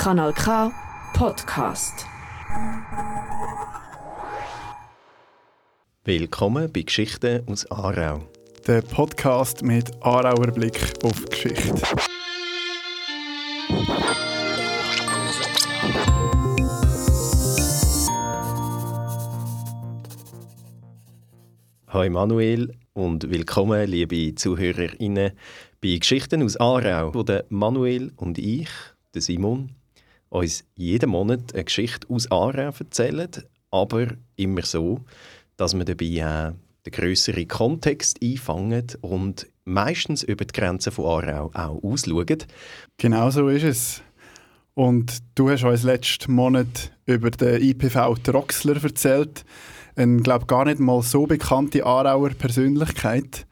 Kanal K Podcast. Willkommen bei Geschichten aus Aarau. Der Podcast mit Aarauer Blick auf Geschichte. Hi Manuel und willkommen, liebe ZuhörerInnen, bei Geschichten aus Aarau, wo der Manuel und ich, der Simon, uns jeden Monat eine Geschichte aus Aarau erzählen, aber immer so, dass wir dabei auch den grösseren Kontext einfangen und meistens über die Grenzen von Aarau auch ausschauen. Genau so ist es. Und du hast uns letzten Monat über den IPV Troxler erzählt. Eine, glaube gar nicht mal so bekannte Aarauer Persönlichkeit.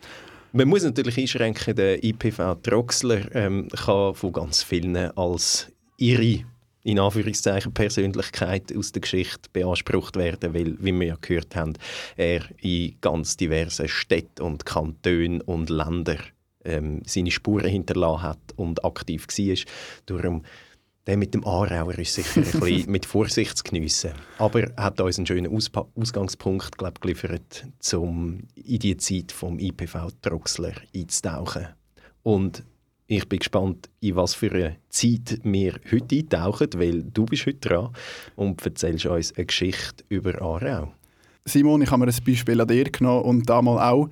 Man muss natürlich einschränken, der IPV Troxler ähm, kann von ganz vielen als ihre in Anführungszeichen Persönlichkeit aus der Geschichte beansprucht werden, weil, wie wir ja gehört haben, er in ganz diversen Städten und Kantonen und Ländern ähm, seine Spuren hinterlassen hat und aktiv war. Darum der mit dem Aarauer ist sicher ein bisschen mit Vorsicht zu geniessen. Aber er hat uns einen schönen Auspa Ausgangspunkt glaub, geliefert, um in die Zeit vom IPV Troxler einzutauchen. Und ich bin gespannt, in was für eine Zeit wir heute eintauchen, weil du bist heute dran und erzählst uns eine Geschichte über Aarau. Simon, ich habe mir ein Beispiel an dir genommen und damals auch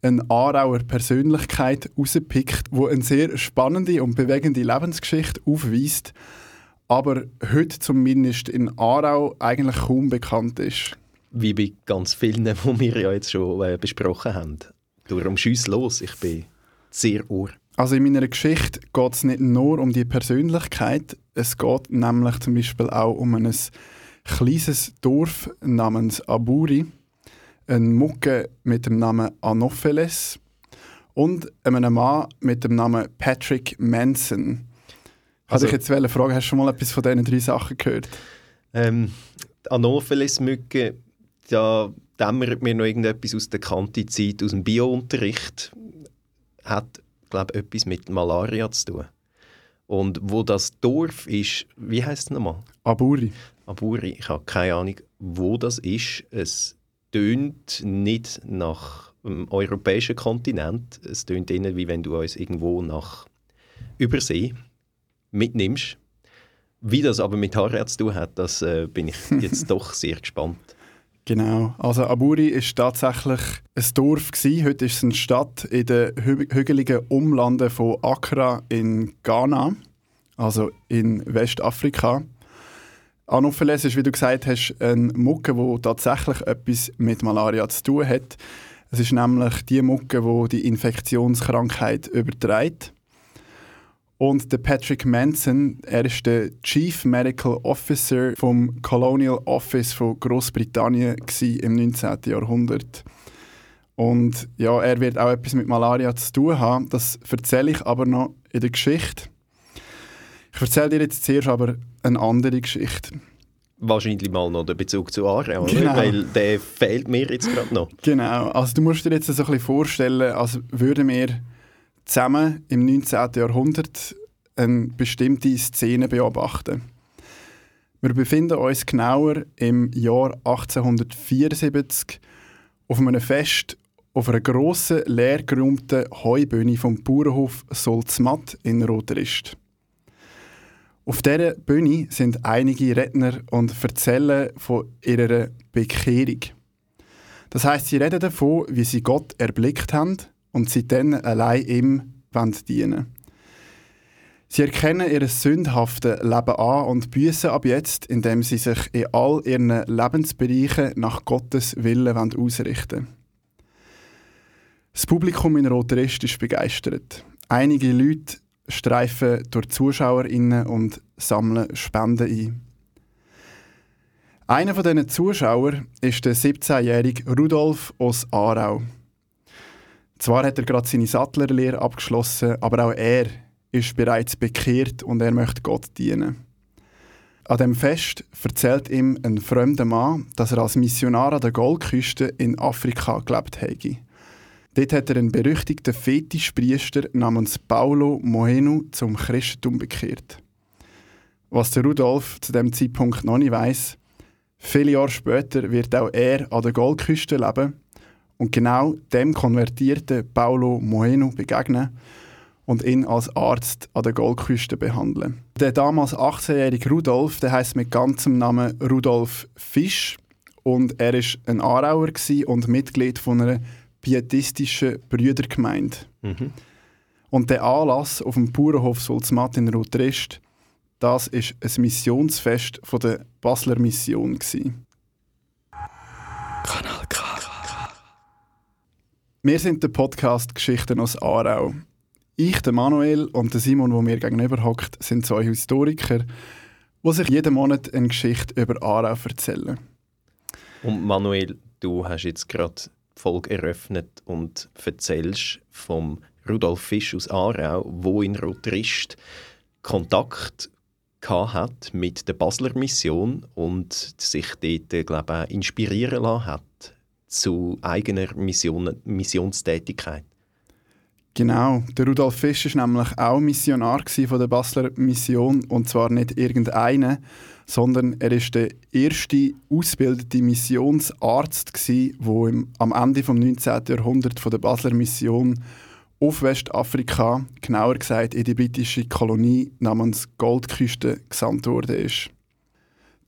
eine Aarauer Persönlichkeit rausgepickt, die eine sehr spannende und bewegende Lebensgeschichte aufweist, aber heute zumindest in Aarau eigentlich kaum bekannt ist. Wie bei ganz vielen, die wir ja jetzt schon äh, besprochen haben. Darum schieß los, ich bin sehr ohr. Also in meiner Geschichte geht es nicht nur um die Persönlichkeit, es geht nämlich zum Beispiel auch um ein kleines Dorf namens Aburi, eine Mucke mit dem Namen Anopheles und einen Mann mit dem Namen Patrick Manson. Also, ich jetzt fragen, hast du schon mal etwas von diesen drei Sachen gehört? Ähm, Anopheles-Mücke, da dämmert mir noch irgendetwas aus der Kanti-Zeit, aus dem Bio-Unterricht. Hat glaube etwas mit Malaria zu tun. Und wo das Dorf ist, wie heißt es nochmal? Aburi. Aburi, ich habe keine Ahnung, wo das ist. Es tönt nicht nach dem europäischen Kontinent. Es tönt eher, wie wenn du uns irgendwo nach Übersee mitnimmst. Wie das aber mit Haarärz zu tun hat, das äh, bin ich jetzt doch sehr gespannt. Genau. Also Aburi ist tatsächlich ein Dorf gewesen. Heute ist es eine Stadt in den hü hügeligen Umlanden von Accra in Ghana, also in Westafrika. Anopheles ist, wie du gesagt hast, eine Mucke, die tatsächlich etwas mit Malaria zu tun hat. Es ist nämlich die Mucke, die die Infektionskrankheit überträgt. Und der Patrick Manson, er ist der Chief Medical Officer vom Colonial Office von Großbritannien im 19. Jahrhundert. Und ja, er wird auch etwas mit Malaria zu tun haben. Das erzähle ich aber noch in der Geschichte. Ich erzähle dir jetzt zuerst aber eine andere Geschichte. Wahrscheinlich mal noch den Bezug zu Aarau, genau. weil der fehlt mir jetzt gerade noch. Genau, also du musst dir jetzt so ein bisschen vorstellen, als würden wir zusammen im 19. Jahrhundert eine bestimmte Szene beobachten. Wir befinden uns genauer im Jahr 1874 auf einem Fest auf einer grossen, leergeräumten Heubühne vom Bauernhof Solzmatt in Rotrist. Auf dieser Bühne sind einige Redner und erzählen von ihrer Bekehrung. Das heißt, sie reden davon, wie sie Gott erblickt haben und sie dann allein ihm dienen Sie erkennen ihr sündhaftes Leben an und büßen ab jetzt, indem sie sich in all ihren Lebensbereichen nach Gottes Willen ausrichten. Das Publikum in Rotrest ist begeistert. Einige Leute streifen durch ZuschauerInnen und sammeln Spenden ein. Einer von diesen Zuschauern ist der 17-jährige Rudolf aus Aarau. Zwar hat er gerade seine Sattlerlehre abgeschlossen, aber auch er ist bereits bekehrt und er möchte Gott dienen. An dem Fest erzählt ihm ein fremder Mann, dass er als Missionar an der Goldküste in Afrika gelebt habe. Dort hat er einen berüchtigten Fetischpriester namens Paulo Mohenu zum Christentum bekehrt. Was der Rudolf zu dem Zeitpunkt noch nicht weiß, viele Jahre später wird auch er an der Goldküste leben und genau dem konvertierten Paulo Moeno begegnen und ihn als Arzt an der Goldküste behandeln. Der damals 18-jährige Rudolf, der heißt mit ganzem Namen Rudolf Fisch und er ist ein Aarauer und Mitglied von einer pietistischen Brüdergemeinde. Mhm. Und der Anlass auf dem Bauernhof Sulzmatt in Rotrist, das ist ein Missionsfest von der Basler Mission Kanal. Wir sind der Podcast Geschichten aus Aarau. Ich, der Manuel und der Simon, wo mir gegenüber hockt, sind zwei Historiker, die sich jeden Monat eine Geschichte über Aarau erzählen. Und Manuel, du hast jetzt gerade die Folge eröffnet und erzählst vom Rudolf Fisch aus Aarau, wo in Rotrist Kontakt hat mit der Basler Mission und sich dort, glaube ich, inspirieren lassen hat zu eigener Mission, Missionstätigkeit. Genau, der Rudolf Fisch war nämlich auch Missionar von der Basler Mission und zwar nicht irgendeine, sondern er ist der erste ausgebildete Missionsarzt der am Ende des 19. Jahrhunderts von der Basler Mission auf Westafrika, genauer gesagt in die britische Kolonie namens Goldküste gesandt wurde.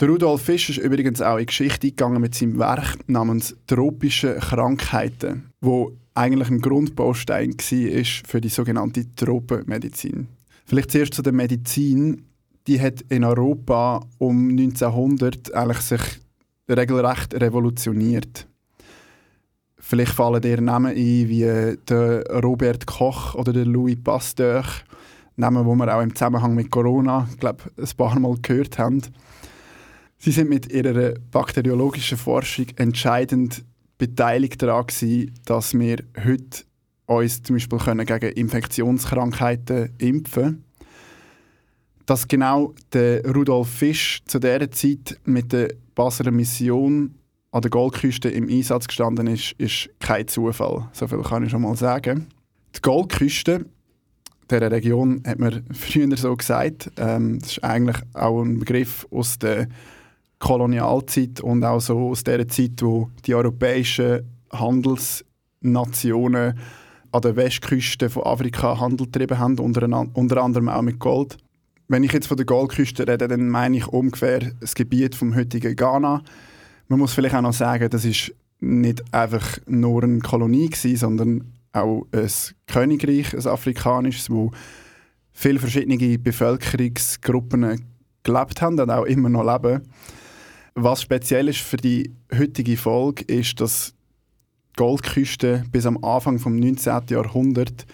Der Rudolf Fisch ist übrigens auch in Geschichte gegangen mit seinem Werk namens Tropische Krankheiten, wo eigentlich ein Grundbaustein war für die sogenannte Tropenmedizin. Vielleicht zuerst zu der Medizin. Die hat in Europa um 1900 eigentlich sich regelrecht revolutioniert. Vielleicht fallen dir Namen ein wie der Robert Koch oder der Louis Pasteur, Namen, die wir auch im Zusammenhang mit Corona, glaube ein paar Mal gehört haben. Sie sind mit ihrer bakteriologischen Forschung entscheidend beteiligt daran gewesen, dass wir heute uns zum Beispiel können gegen Infektionskrankheiten impfen können. Dass genau der Rudolf Fisch zu dieser Zeit mit der Basler Mission an der Goldküste im Einsatz gestanden ist, ist kein Zufall. So viel kann ich schon mal sagen. Die Goldküste, dieser Region hat man früher so gesagt, ähm, das ist eigentlich auch ein Begriff aus der Kolonialzeit und auch so aus der Zeit, wo die europäischen Handelsnationen an der Westküste von Afrika Handel getrieben haben, unter, unter anderem auch mit Gold. Wenn ich jetzt von der Goldküste rede, dann meine ich ungefähr das Gebiet vom heutigen Ghana. Man muss vielleicht auch noch sagen, das ist nicht einfach nur eine Kolonie gewesen, sondern auch ein Königreich, ein afrikanisches, wo viele verschiedene Bevölkerungsgruppen gelebt haben und auch immer noch leben. Was speziell ist für die heutige Folge, ist, dass die Goldküste bis am Anfang des 19. Jahrhunderts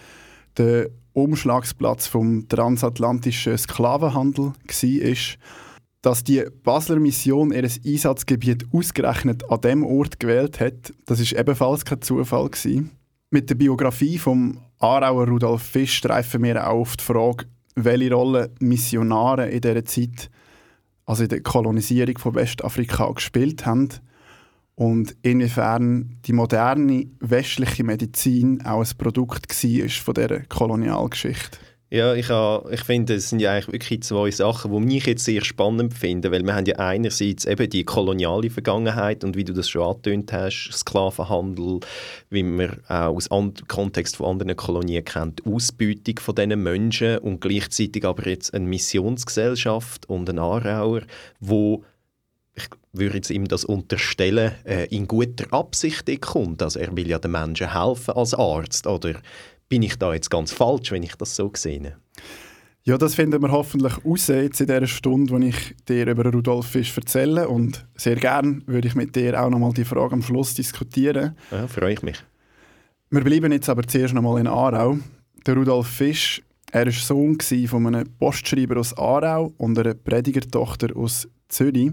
der Umschlagsplatz vom transatlantischen Sklavenhandel war. Dass die Basler Mission ihr Einsatzgebiet ausgerechnet an dem Ort gewählt hat, das ist ebenfalls kein Zufall gewesen. Mit der Biografie vom Aarauer Rudolf Fisch treffen wir auch auf die Frage, welche Rolle Missionare in dieser Zeit also in der Kolonisierung von Westafrika gespielt haben und inwiefern die moderne westliche Medizin auch ein Produkt war von dieser Kolonialgeschichte. Ja, ich, ich finde, das sind ja eigentlich wirklich zwei Sachen, die mich jetzt sehr spannend finde, weil wir haben ja einerseits eben die koloniale Vergangenheit und wie du das schon angetönt hast, Sklavenhandel, wie man auch aus dem Kontext von anderen Kolonien kennt, Ausbeutung von diesen Menschen und gleichzeitig aber jetzt eine Missionsgesellschaft und ein Aarauer, wo ich würde jetzt ihm das unterstellen, äh, in guter Absicht kommt. Also er will ja den Menschen helfen als Arzt, oder bin ich da jetzt ganz falsch, wenn ich das so sehe? Ja, das finden wir hoffentlich raus jetzt in dieser Stunde, wo ich dir über Rudolf Fisch erzähle. Und sehr gerne würde ich mit dir auch nochmal die Frage am Schluss diskutieren. Ja, freue ich mich. Wir bleiben jetzt aber zuerst nochmal in Aarau. Der Rudolf Fisch, er war Sohn von einem Postschreiber aus Aarau und einer Predigertochter aus Zürich.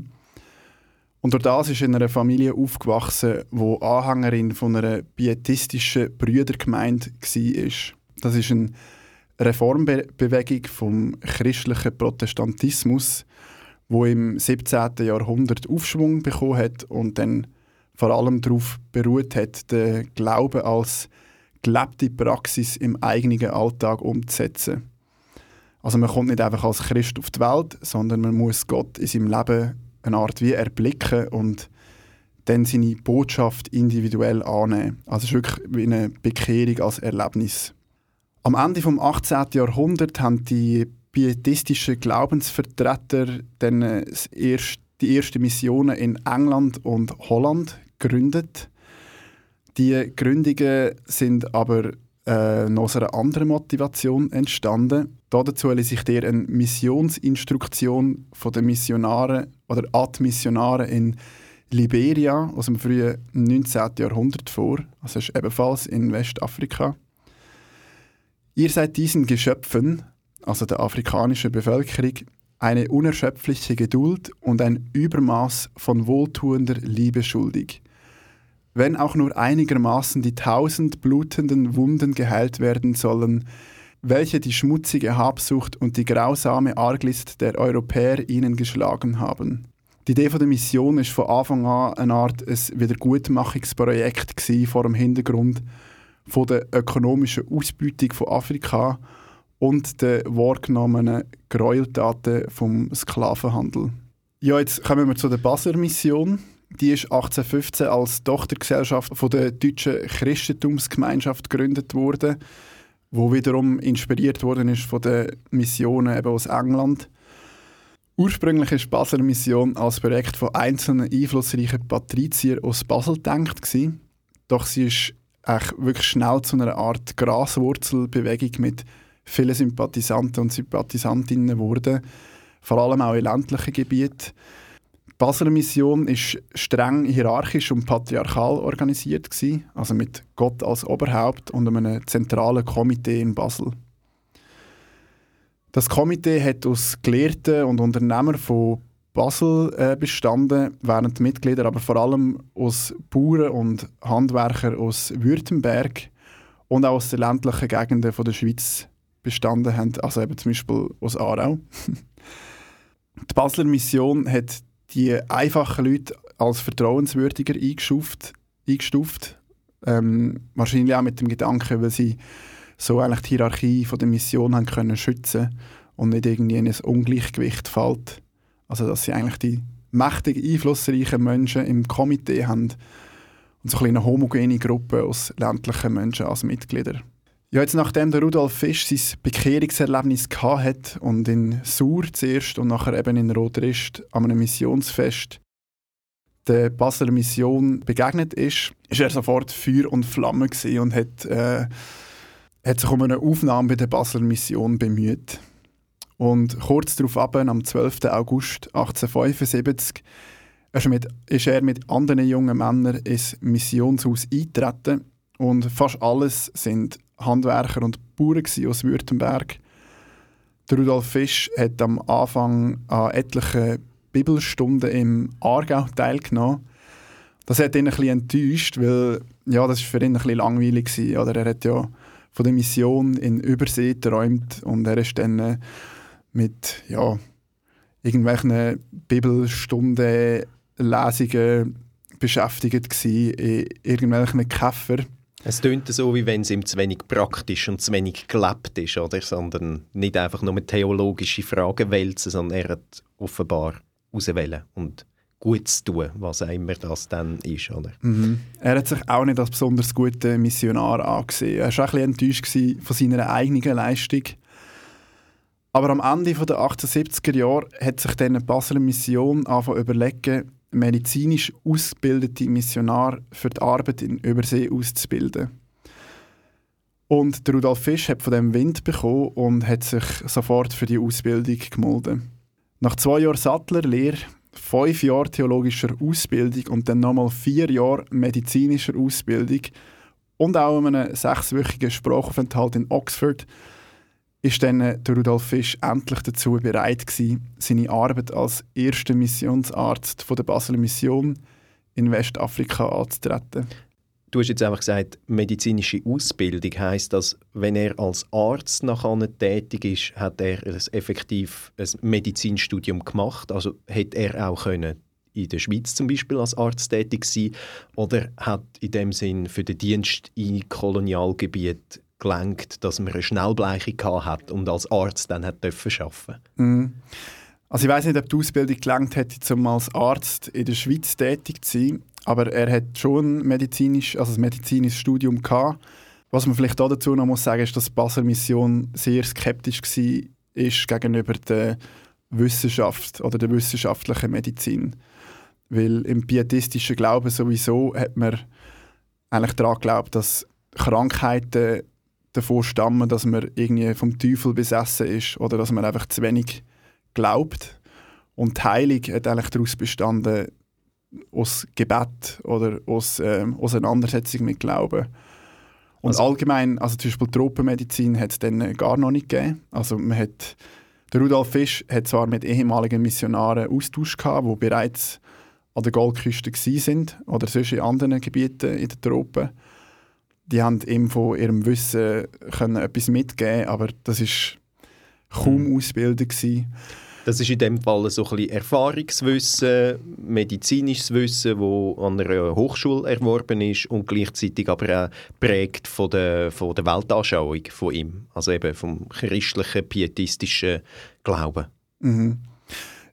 Und durch das ist in einer Familie aufgewachsen, wo Anhängerin von einer pietistischen Brüdergemeinde war. Das ist eine Reformbewegung vom christlichen Protestantismus, wo im 17. Jahrhundert Aufschwung bekommen hat und dann vor allem darauf beruht hat, den Glauben als gelebte Praxis im eigenen Alltag umzusetzen. Also man kommt nicht einfach als Christ auf die Welt, sondern man muss Gott in seinem Leben eine Art wie erblicken und dann seine Botschaft individuell annehmen. Also es ist wirklich wie eine Bekehrung als Erlebnis. Am Ende des 18. Jahrhunderts haben die pietistischen Glaubensvertreter dann äh, die ersten Missionen in England und Holland gegründet. Die Gründungen sind aber äh, noch aus einer anderen Motivation entstanden. Dazu sich der eine Missionsinstruktion von den Missionaren oder Admissionaren in Liberia aus dem frühen 19. Jahrhundert vor. Also ist ebenfalls in Westafrika. Ihr seid diesen Geschöpfen, also der afrikanischen Bevölkerung, eine unerschöpfliche Geduld und ein Übermaß von wohltuender Liebe schuldig wenn auch nur einigermaßen die tausend blutenden Wunden geheilt werden sollen, welche die schmutzige Habsucht und die grausame Arglist der Europäer ihnen geschlagen haben. Die Idee der Mission ist von Anfang an eine Art ein Wiedergutmachungsprojekt vor dem Hintergrund von der ökonomischen Ausbeutung von Afrika und der wahrgenommenen Gräueltaten vom Sklavenhandel. Ja, jetzt kommen wir zu der Basler Mission. Die ist 1815 als Tochtergesellschaft von der deutschen Christentumsgemeinschaft gegründet worden, wo wiederum inspiriert worden ist von den Missionen eben aus England. Ursprünglich ist die Basler Mission als Projekt von einzelnen einflussreichen Patrizier aus Basel gedacht gewesen, doch sie ist echt wirklich schnell zu einer Art Graswurzelbewegung mit vielen Sympathisanten und Sympathisantinnen geworden, vor allem auch in ländlichen Gebieten. Basler Mission ist streng hierarchisch und patriarchal organisiert gewesen, also mit Gott als Oberhaupt und einem zentralen Komitee in Basel. Das Komitee hat aus Gelehrten und Unternehmern von Basel äh, bestanden, während die Mitglieder aber vor allem aus Bauern und Handwerkern aus Württemberg und auch aus den ländlichen Gegenden von der Schweiz bestanden haben, also eben zum Beispiel aus Aarau. die Basler Mission hat die einfachen Leute als vertrauenswürdiger eingestuft. eingestuft. Ähm, wahrscheinlich auch mit dem Gedanken, weil sie so eigentlich die Hierarchie von der Mission haben können schützen und nicht irgendwie in ein Ungleichgewicht fällt. Also dass sie eigentlich die mächtig einflussreichen Menschen im Komitee haben und so eine homogene Gruppe aus ländlichen Menschen als Mitglieder. Ja, jetzt nachdem der Rudolf Fisch sein Bekehrungserlebnis hat und in Sur zuerst und nachher eben in Rotrist an einem Missionsfest der Basler Mission begegnet ist, ist er sofort Feuer und Flamme und hat, äh, hat sich um eine Aufnahme bei der Basler Mission bemüht. Und kurz darauf ab, am 12. August 1875, ist, ist er mit anderen jungen Männern ins Missionshaus eingetreten und fast alles sind Handwerker und Bauern aus Württemberg. Der Rudolf Fisch hat am Anfang an etlichen Bibelstunden im Aargau teilgenommen. Das hat ihn bisschen enttäuscht, weil ja, das für ihn ein bisschen langweilig war. Oder er hat ja von der Mission in Übersee geträumt und er ist dann äh, mit ja, irgendwelchen Bibelstunden, Lesungen beschäftigt in irgendwelchen Käfer. Es klingt so, wie wenn es ihm zu wenig praktisch und zu wenig gelebt ist, oder? sondern nicht einfach nur theologische Fragen wälzen, sondern er hat offenbar auswählen und gut zu tun, was auch immer das dann ist. Oder? Mhm. Er hat sich auch nicht als besonders guter Missionar angesehen. Er war auch ein bisschen enttäuscht von seiner eigenen Leistung. Aber am Ende der 1870er Jahre hat sich dann eine Basler Mission angefangen überlegen, medizinisch ausgebildete Missionar für die Arbeit in Übersee auszubilden. Und der Rudolf Fisch hat von dem Wind bekommen und hat sich sofort für die Ausbildung gemeldet. Nach zwei Jahren Sattlerlehre, fünf Jahren theologischer Ausbildung und dann nochmal vier Jahre medizinischer Ausbildung und auch einem sechswöchigen Sprachaufenthalt in Oxford ist dann der Rudolf Fisch endlich dazu bereit gewesen, seine Arbeit als erster Missionsarzt von der Basler Mission in Westafrika anzutreten. Du hast jetzt einfach gesagt, medizinische Ausbildung heißt, dass wenn er als Arzt nachher tätig ist, hat er ein effektiv ein Medizinstudium gemacht. Also hätte er auch können in der Schweiz zum Beispiel als Arzt tätig sein oder hat in dem Sinn für den Dienst in Kolonialgebiet gelangt, dass man eine Schnellbleichung hat und als Arzt dann hat arbeiten. Mhm. Also ich weiß nicht, ob die Ausbildung gelangt hätte, um als Arzt in der Schweiz tätig zu sein, aber er hat schon medizinisch, also ein medizinisches Studium gehabt. Was man vielleicht auch dazu noch muss sagen, ist, dass die Basler Mission sehr skeptisch war ist gegenüber der Wissenschaft oder der wissenschaftlichen Medizin. Weil im pietistischen Glauben sowieso hat man eigentlich daran geglaubt, dass Krankheiten davor stammen, dass man irgendwie vom Teufel besessen ist oder dass man einfach zu wenig glaubt. Und die Heilung hat eigentlich daraus bestanden, aus Gebet oder aus ähm, Auseinandersetzung mit Glauben. Und also, allgemein, also zum Beispiel Tropenmedizin hat es dann gar noch nicht gegeben. Also man hat, der Rudolf Fisch hat zwar mit ehemaligen Missionaren Austausch gehabt, die bereits an der Goldküste sind oder sonst in anderen Gebieten in den Tropen. Die haben ihm von ihrem Wissen können etwas mitgeben, aber das ist kaum mhm. Ausbildung gewesen. Das ist in dem Fall so ein bisschen Erfahrungswissen, medizinisches Wissen, das an einer Hochschule erworben ist und gleichzeitig aber auch prägt von der, von der Weltanschauung von ihm, also eben vom christlichen, pietistischen Glauben. Mhm.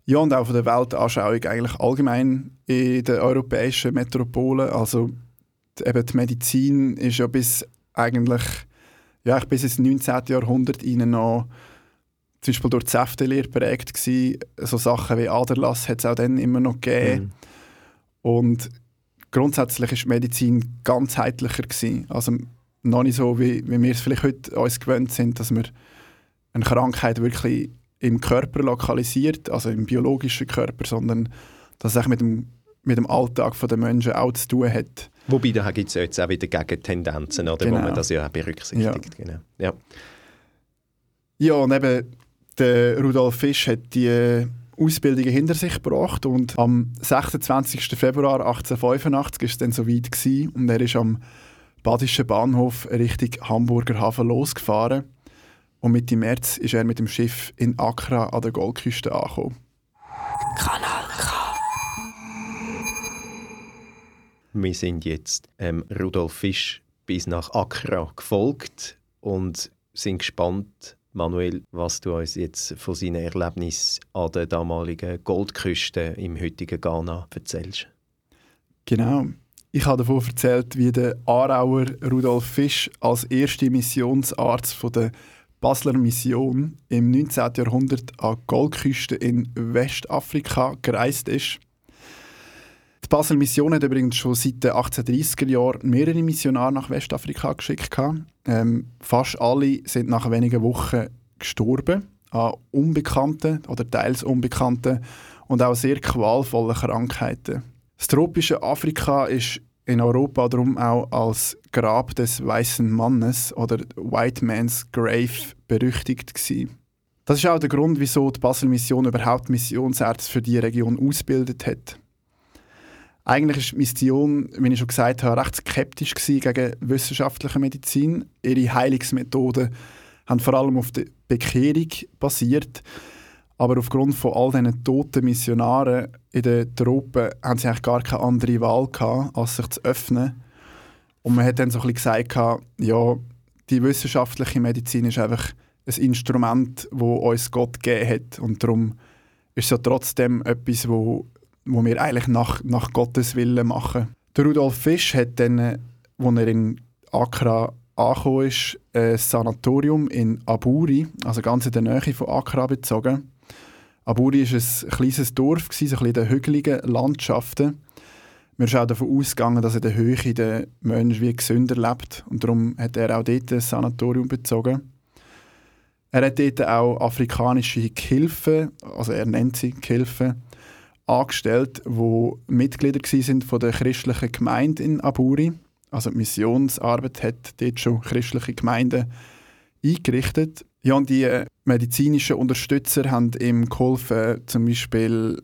Ja, und auch von der Weltanschauung eigentlich allgemein in den europäischen Metropolen. Also eben die Medizin ist ja bis eigentlich ja, bis ins 19. Jahrhundert noch zum Beispiel durch die Säftelehre prägt gewesen. So Sachen wie Aderlass hat es auch dann immer noch gegeben. Mhm. Und grundsätzlich ist Medizin ganzheitlicher gewesen. Also noch nicht so, wie, wie wir es vielleicht heute uns gewöhnt sind, dass wir eine Krankheit wirklich im Körper lokalisiert, also im biologischen Körper, sondern dass es mit dem, mit dem Alltag der Menschen auch zu tun hat. Wobei, da gibt es ja jetzt auch wieder Gegentendenzen, oder, genau. wo man das ja auch berücksichtigt. Ja. Genau. Ja. ja, und eben der Rudolf Fisch hat die Ausbildungen hinter sich gebracht und am 26. Februar 1885 war es dann soweit gewesen, und er ist am Badischen Bahnhof Richtung Hamburger Hafen losgefahren und Mitte März ist er mit dem Schiff in Accra an der Goldküste angekommen. Kanal Wir sind jetzt ähm, Rudolf Fisch bis nach Accra gefolgt und sind gespannt, Manuel, was du uns jetzt von seinen Erlebnissen an der damaligen Goldküste im heutigen Ghana erzählst. Genau. Ich habe davon erzählt, wie der Aarauer Rudolf Fisch als erster Missionsarzt von der Basler Mission im 19. Jahrhundert an Goldküste in Westafrika gereist ist. Die Basler Mission hat übrigens schon seit den 1830er Jahren mehrere Missionare nach Westafrika geschickt. Ähm, fast alle sind nach wenigen Wochen gestorben an unbekannten oder teils unbekannten und auch sehr qualvollen Krankheiten. Das tropische Afrika ist in Europa darum auch als Grab des weißen Mannes oder White Man's Grave berüchtigt gewesen. Das ist auch der Grund, wieso die Basel Mission überhaupt Missionsärzte für die Region ausgebildet hat. Eigentlich die Mission, wie ich schon gesagt habe, recht skeptisch gegen wissenschaftliche Medizin. Ihre Heilungsmethoden haben vor allem auf der Bekehrung basiert. Aber aufgrund von all diesen toten Missionaren in den Tropen haben sie eigentlich gar keine andere Wahl gehabt, als sich zu öffnen. Und man hat dann so ein bisschen gesagt, ja, die wissenschaftliche Medizin ist einfach ein Instrument, das uns Gott gegeben hat. Und darum ist es ja trotzdem etwas, wo wo wir eigentlich nach, nach Gottes Willen machen. Der Rudolf Fisch hat dann, als er in Accra angekommen ist, ein Sanatorium in Aburi, also ganz in der Nähe von Accra bezogen. Aburi war ein kleines Dorf, so ein bisschen in den hügeligen Landschaften. Wir sind auch davon ausgegangen, dass in der Höhe der Mensch wie gesünder lebt und darum hat er auch dort ein Sanatorium bezogen. Er hat dort auch afrikanische Gehilfen, also er nennt sie Gehilfen, angestellt, die Mitglieder sind von der christlichen Gemeinde in Aburi. Also die Missionsarbeit hat dort schon christliche Gemeinden eingerichtet. Ja, und die äh, medizinischen Unterstützer haben ihm geholfen, zum Beispiel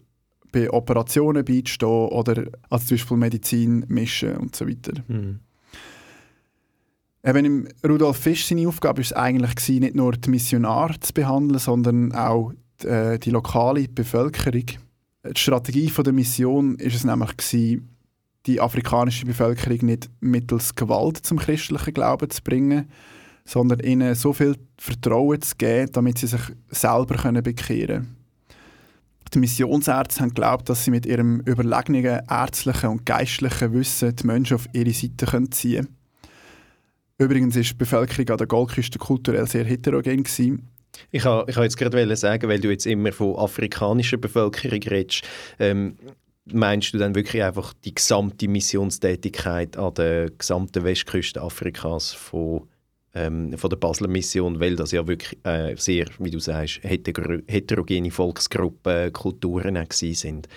bei Operationen beizustehen oder also zum Beispiel Medizin mischen und so weiter. Mhm. Eben im Rudolf Fisch seine Aufgabe war es eigentlich, nicht nur die Missionare zu behandeln, sondern auch die, äh, die lokale Bevölkerung. Die Strategie der Mission ist es nämlich gewesen, die afrikanische Bevölkerung nicht mittels Gewalt zum christlichen Glauben zu bringen, sondern ihnen so viel Vertrauen zu geben, damit sie sich selber können bekehren können. Die Missionsärzte haben geglaubt, dass sie mit ihrem überlegenen ärztlichen und geistlichen Wissen die Menschen auf ihre Seite ziehen können. Übrigens ist die Bevölkerung an der Goldküste kulturell sehr heterogen. Ich wollte ich jetzt gerade sagen, weil du jetzt immer von afrikanischer Bevölkerung redest, ähm, meinst du dann wirklich einfach die gesamte Missionstätigkeit an der gesamten Westküste Afrikas von, ähm, von der Basler Mission, weil das ja wirklich äh, sehr, wie du sagst, heterogene Volksgruppen, Kulturen auch sind,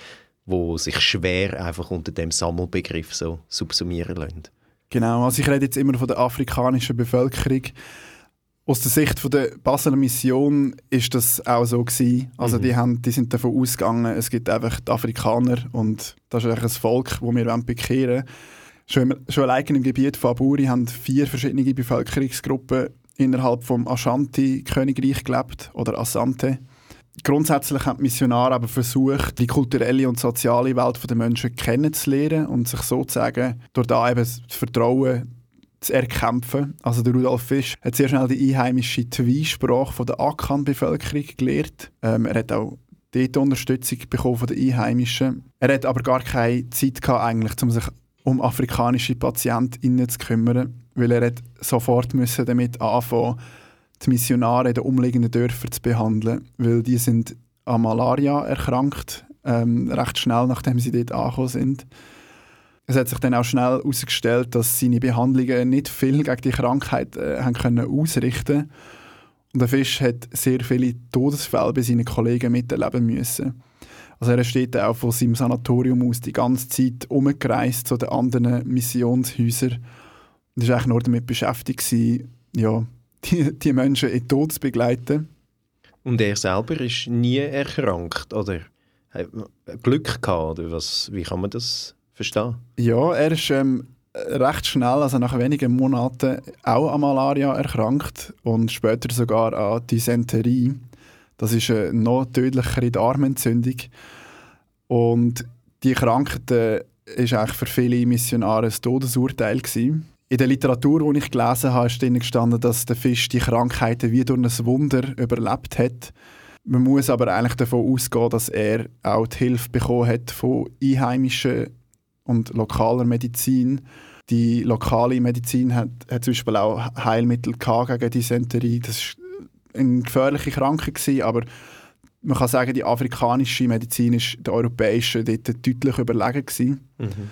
wo sich schwer einfach unter dem Sammelbegriff so subsumieren lassen. Genau, also ich rede jetzt immer von der afrikanischen Bevölkerung. Aus der Sicht von der Basler Mission ist das auch so gewesen. Also mhm. die, haben, die sind davon ausgegangen, es gibt einfach die Afrikaner und das ist ein Volk, das wir bekehren wollen. Schon, schon allein im Gebiet von Aburi haben vier verschiedene Bevölkerungsgruppen innerhalb vom Ashanti-Königreich gelebt oder Asante. Grundsätzlich haben die Missionare aber versucht, die kulturelle und soziale Welt der Menschen kennenzulernen und sich sozusagen durch da eben das Vertrauen zu erkämpfen. Also der Rudolf Fisch hat sehr schnell die einheimische Twi-Sprache der Akan-Bevölkerung gelernt. Ähm, er hat auch dort Unterstützung bekommen von den Einheimischen. Er hat aber gar keine Zeit gehabt, eigentlich, um sich um afrikanische PatientInnen zu kümmern, weil er hat sofort müssen damit anfangen die Missionare in den umliegenden Dörfern zu behandeln, weil die sind an Malaria erkrankt, ähm, recht schnell nachdem sie dort angekommen sind. Es hat sich dann auch schnell herausgestellt, dass seine Behandlungen nicht viel gegen die Krankheit äh, haben können ausrichten Und der Fisch hat sehr viele Todesfälle bei seinen Kollegen miterleben müssen. Also er steht auch von seinem Sanatorium aus die ganze Zeit umgereist zu den anderen Missionshäusern und war eigentlich nur damit beschäftigt, gewesen, ja, die, die Menschen in den Tod zu begleiten. Und er selber ist nie erkrankt, oder? Glück gehabt, oder was, wie kann man das verstehen? Ja, er ist ähm, recht schnell, also nach wenigen Monaten, auch an Malaria erkrankt und später sogar an Dysenterie. Das ist eine noch tödlichere Darmentzündung. Und die Krankheit war eigentlich für viele Missionare ein Todesurteil. Gewesen. In der Literatur, die ich gelesen habe, ist gestanden, dass der Fisch die Krankheiten wie durch ein Wunder überlebt hat. Man muss aber eigentlich davon ausgehen, dass er auch die Hilfe bekommen hat von einheimischen und lokaler Medizin. Die lokale Medizin hat, hat zum Beispiel auch Heilmittel gegen Dysenterie. Das war eine gefährliche Krankheit, gewesen, aber man kann sagen, die afrikanische Medizin ist der europäischen dort deutlich überlegen gewesen. Mhm.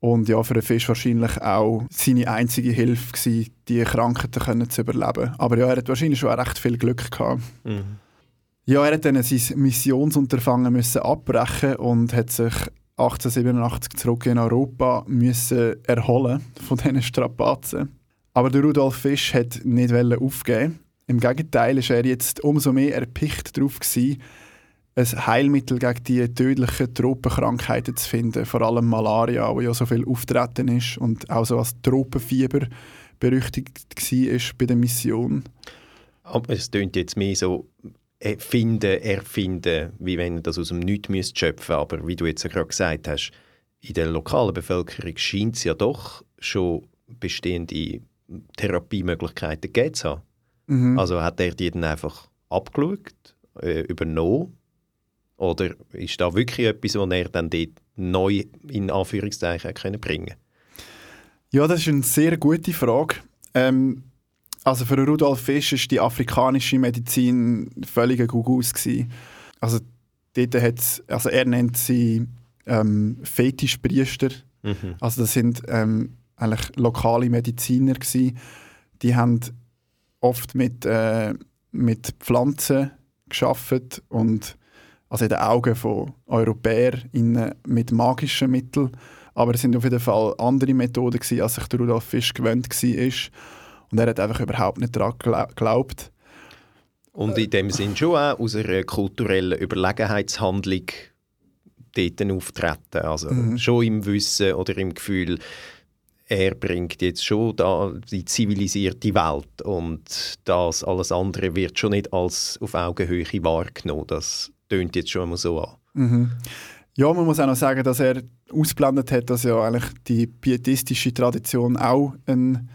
Und ja, für den Fisch wahrscheinlich auch seine einzige Hilfe gewesen, diese Krankheiten können zu überleben. Aber ja, er hat wahrscheinlich schon recht viel Glück gehabt. Mhm. Ja, er hat dann sein Missionsunterfangen müssen abbrechen und hat sich 1887 zurück in Europa müssen erholen von diesen Strapazen. Aber der Rudolf Fisch hat nicht aufgeben. Im Gegenteil ist er jetzt umso mehr erpicht darauf gewesen, ein Heilmittel gegen die tödlichen Tropenkrankheiten zu finden, vor allem Malaria, wo ja so viel auftreten ist und auch so als Tropenfieber berüchtigt war bei der Mission. Es klingt jetzt mehr so finden, erfinden, wie wenn ihr das aus dem Nichts müsst schöpfen Aber wie du jetzt ja gerade gesagt hast, in der lokalen Bevölkerung scheint es ja doch schon bestehende Therapiemöglichkeiten gegeben zu haben. Mhm. Also hat er die dann einfach abgeschaut, äh, übernommen oder ist da wirklich etwas, was er dann dort neu in Anführungszeichen können bringen Ja, das ist eine sehr gute Frage. Ähm, also für Rudolf Fisch ist die afrikanische Medizin völlig Gugus Also dort hat's, also er nennt sie ähm, Fetischpriester. Mhm. Also das sind ähm, eigentlich lokale Mediziner gewesen. Die haben oft mit, äh, mit Pflanzen geschafft und also in den Augen von Europäern mit magischen Mitteln. Aber es sind auf jeden Fall andere Methoden, gewesen, als sich der Rudolf Fisch gewöhnt war. Und er hat einfach überhaupt nicht daran geglaubt. Und in dem Sinn schon auch aus einer kulturellen Überlegenheitshandlung dort auftreten. Also mhm. schon im Wissen oder im Gefühl, er bringt jetzt schon da die zivilisierte Welt und das alles andere wird schon nicht als auf Augenhöhe wahrgenommen. Das tönt jetzt schon mal so an. Mhm. Ja, man muss auch noch sagen, dass er ausblendet hat, dass ja eigentlich die pietistische Tradition auch ein,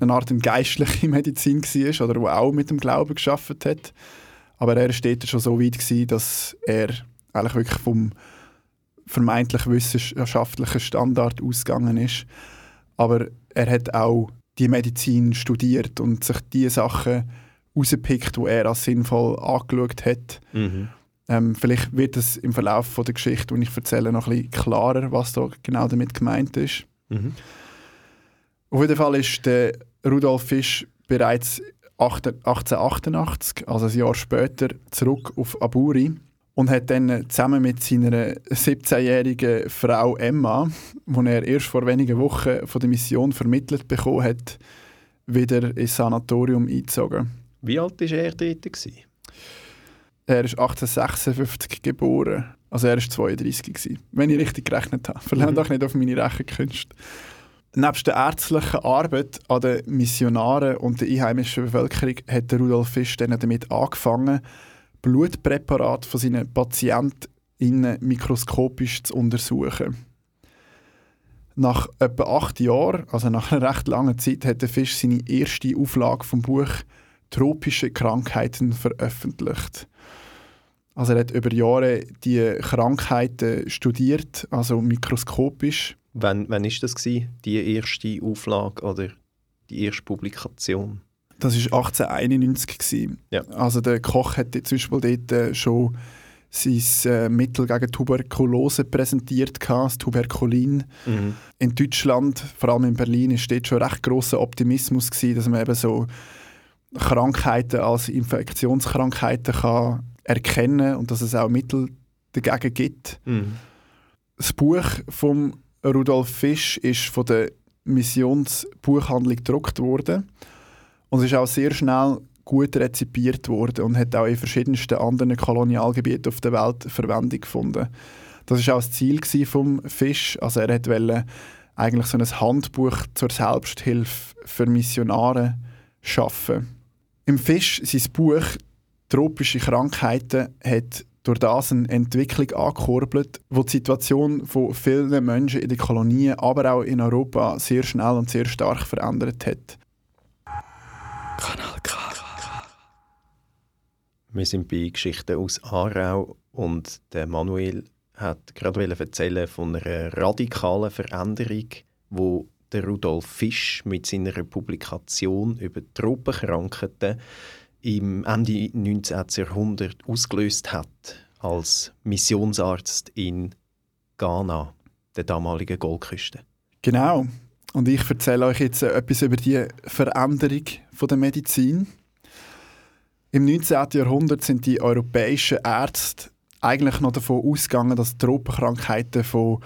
eine Art geistliche Medizin war oder wo auch mit dem Glauben geschafft hat. Aber er war schon so weit, gewesen, dass er eigentlich wirklich vom vermeintlich wissenschaftlichen Standard ausgegangen ist. Aber er hat auch die Medizin studiert und sich die Sachen rausgepickt, die er als sinnvoll angeschaut hat. Mhm. Ähm, vielleicht wird es im Verlauf von der Geschichte, die ich erzähle, noch ein bisschen klarer, was da genau damit gemeint ist. Mhm. Auf jeden Fall ist der Rudolf Fisch bereits 1888, also ein Jahr später, zurück auf Aburi und hat dann zusammen mit seiner 17-jährigen Frau Emma, die er erst vor wenigen Wochen von der Mission vermittelt bekommen hat, wieder ins Sanatorium eingezogen. Wie alt war er dort? Er ist 1856 geboren. Also er war 32 gewesen, wenn ich richtig gerechnet habe. Verlernt mhm. doch nicht auf meine Rechenkünste. Neben der ärztlichen Arbeit an den Missionaren und der einheimischen Bevölkerung hat Rudolf Fisch dann damit angefangen, Blutpräparate von seinen PatientInnen mikroskopisch zu untersuchen. Nach etwa acht Jahren, also nach einer recht langen Zeit, hat der Fisch seine erste Auflage vom Buch Tropische Krankheiten veröffentlicht. Also er hat über Jahre die Krankheiten studiert, also mikroskopisch. Wann, wann ist das gewesen, die erste Auflage oder die erste Publikation? Das war 1891. Gewesen. Ja. Also der Koch hat zum Beispiel dort äh, schon sein äh, Mittel gegen Tuberkulose präsentiert, das Tuberkulin. Mhm. In Deutschland, vor allem in Berlin, ist dort schon recht großer Optimismus gewesen, dass man eben so Krankheiten als Infektionskrankheiten kann erkennen und dass es auch Mittel dagegen gibt. Mhm. Das Buch von Rudolf Fisch ist von der Missionsbuchhandlung gedruckt worden und es ist auch sehr schnell gut rezipiert worden und hat auch in verschiedensten anderen Kolonialgebieten auf der Welt Verwendung gefunden. Das ist auch das Ziel vom Fisch. Also er wollte eigentlich so ein Handbuch zur Selbsthilfe für Missionare schaffen. Im Fisch sein Buch tropische Krankheiten hat durch das eine Entwicklung angekurbelt, die die Situation von vielen Menschen in den Kolonien, aber auch in Europa sehr schnell und sehr stark verändert hat. Kanal K. Wir sind bei Geschichten aus Aarau und der Manuel hat gerade erzählen von einer radikalen Veränderung, wo der Rudolf Fisch mit seiner Publikation über Tropenkrankheiten im Ende 19. Jahrhundert ausgelöst hat als Missionsarzt in Ghana, der damaligen Goldküste. Genau. Und ich erzähle euch jetzt etwas über die Veränderung der Medizin. Im 19. Jahrhundert sind die europäischen Ärzte eigentlich noch davon ausgegangen, dass Tropenkrankheiten von,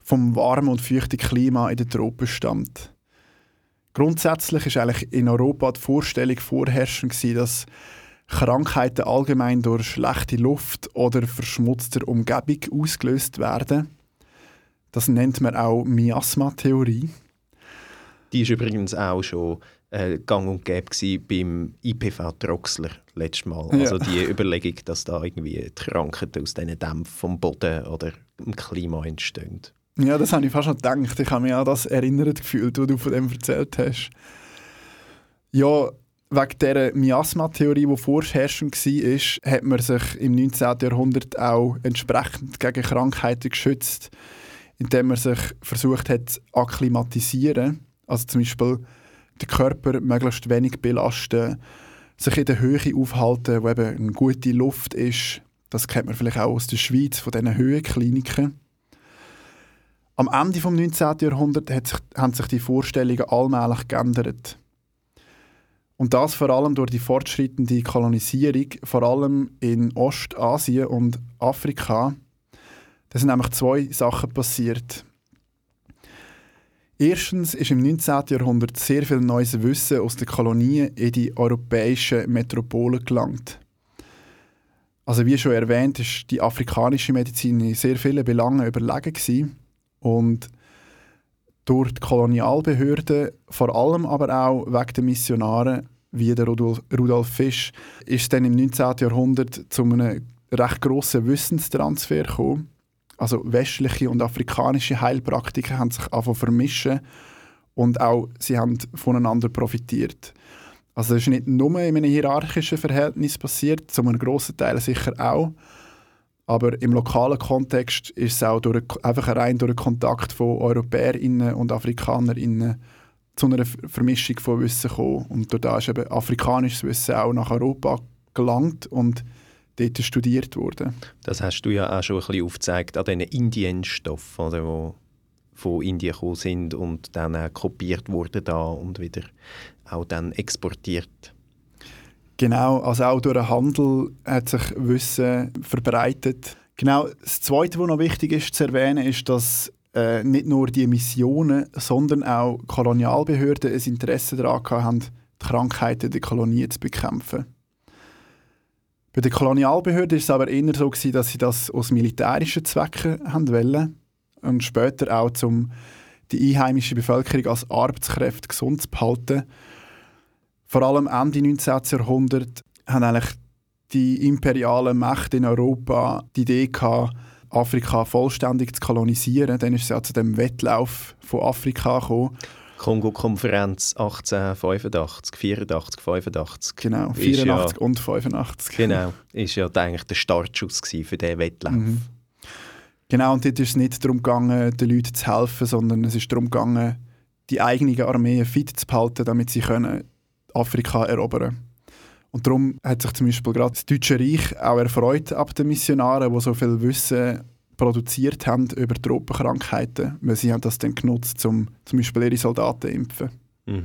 vom warmen und feuchten Klima in den Tropen stammt. Grundsätzlich ist eigentlich in Europa die Vorstellung vorherrschend gewesen, dass Krankheiten allgemein durch schlechte Luft oder verschmutzte Umgebung ausgelöst werden. Das nennt man auch Miasma-Theorie. Die ist übrigens auch schon äh, gang und gäbe beim IPV Troxler letztes Mal. Ja. Also die Überlegung, dass da irgendwie die Krankheiten aus diesen Dämpfen vom Boden oder dem Klima entstehen. Ja, das habe ich fast schon gedacht. Ich habe mich an das erinnert gefühlt, was du von dem erzählt hast. Ja, wegen dieser Miasma-Theorie, die vorherrschend war, hat man sich im 19. Jahrhundert auch entsprechend gegen Krankheiten geschützt, indem man sich versucht hat zu akklimatisieren. Also zum Beispiel den Körper möglichst wenig belasten, sich in der Höhe aufhalten, wo eben eine gute Luft ist. Das kennt man vielleicht auch aus der Schweiz, von diesen Höhenkliniken. Am Ende des 19. Jahrhunderts sich, haben sich die Vorstellungen allmählich geändert. Und das vor allem durch die fortschreitende Kolonisierung, vor allem in Ostasien und Afrika. Da sind nämlich zwei Sachen passiert. Erstens ist im 19. Jahrhundert sehr viel neues Wissen aus den Kolonien in die europäischen Metropolen gelangt. Also wie schon erwähnt, ist die afrikanische Medizin in sehr vielen Belangen überlegen gewesen. Und durch die Kolonialbehörden, vor allem aber auch wegen der Missionare wie der Rudolf, Rudolf Fisch, ist dann im 19. Jahrhundert zu einem recht grossen Wissenstransfer gekommen also westliche und afrikanische Heilpraktiken haben sich angefangen vermischen und auch sie haben voneinander profitiert. Also es ist nicht nur in einem hierarchischen Verhältnis passiert, zu einem grossen Teil sicher auch, aber im lokalen Kontext ist es auch durch, einfach rein durch den Kontakt von EuropäerInnen und AfrikanerInnen zu einer Vermischung von Wissen gekommen. Und durch das ist eben afrikanisches Wissen auch nach Europa gelangt und dort studiert worden. Das hast du ja auch schon ein bisschen aufgezeigt an diesen Indienstoffen, die von Indien gekommen sind und dann auch kopiert wurden da und wieder auch dann exportiert. Genau, also auch durch den Handel hat sich Wissen verbreitet. Genau, das Zweite, was noch wichtig ist zu erwähnen, ist, dass äh, nicht nur die Missionen, sondern auch Kolonialbehörden ein Interesse daran haben, die Krankheiten der Kolonie zu bekämpfen. Bei den Kolonialbehörden war es aber eher so, gewesen, dass sie das aus militärischen Zwecken haben wollen und später auch, um die einheimische Bevölkerung als Arbeitskräfte gesund zu behalten. Vor allem Ende 19. Jahrhundert haben eigentlich die imperialen Mächte in Europa die Idee gehabt, Afrika vollständig zu kolonisieren. Dann ist es ja zu dem Wettlauf von Afrika gekommen. Kongo-Konferenz 1885, 84, 85. Genau, 84 ja, und 85. Genau, ist ja eigentlich der Startschuss für diesen Wettlauf. Mhm. Genau, und dort ist es nicht darum gegangen, den Leuten zu helfen, sondern es ist darum gegangen, die eigene Armee fit zu behalten, damit sie können Afrika erobern. Und darum hat sich zum Beispiel gerade das Deutsche Reich auch erfreut ab den Missionaren, die so viel Wissen produziert haben über Tropenkrankheiten, weil sie haben das dann genutzt, um zum Beispiel ihre Soldaten zu impfen. Mhm.